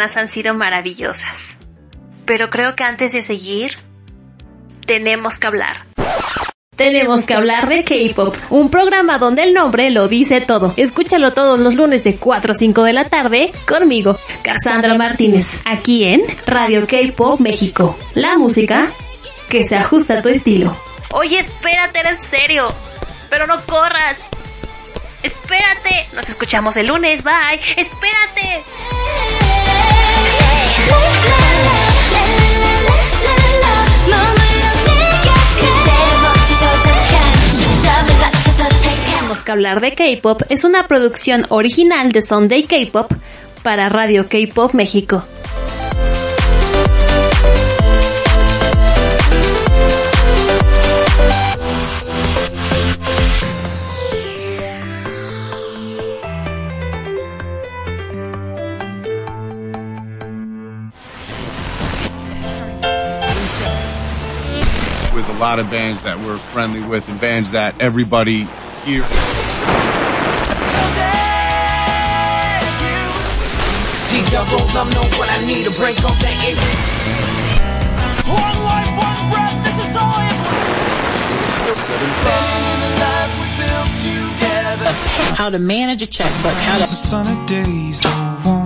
han sido maravillosas. Pero creo que antes de seguir, tenemos que hablar. Tenemos que hablar de K-Pop, un programa donde el nombre lo dice todo. Escúchalo todos los lunes de 4 a 5 de la tarde conmigo, Cassandra Martínez, aquí en Radio K-Pop México. La música que se ajusta a tu estilo. Oye, espérate, era en serio. Pero no corras. Espérate. Nos escuchamos el lunes. Bye. Espérate que hablar de K-Pop es una producción original de Sunday K-Pop para Radio K-Pop México. Lot of bands that we're friendly with and bands that everybody here. G-double, I'm know what I need to break off that eight. One life, one breath, this is all I How to manage a checkbook, how to... Sunny days don't want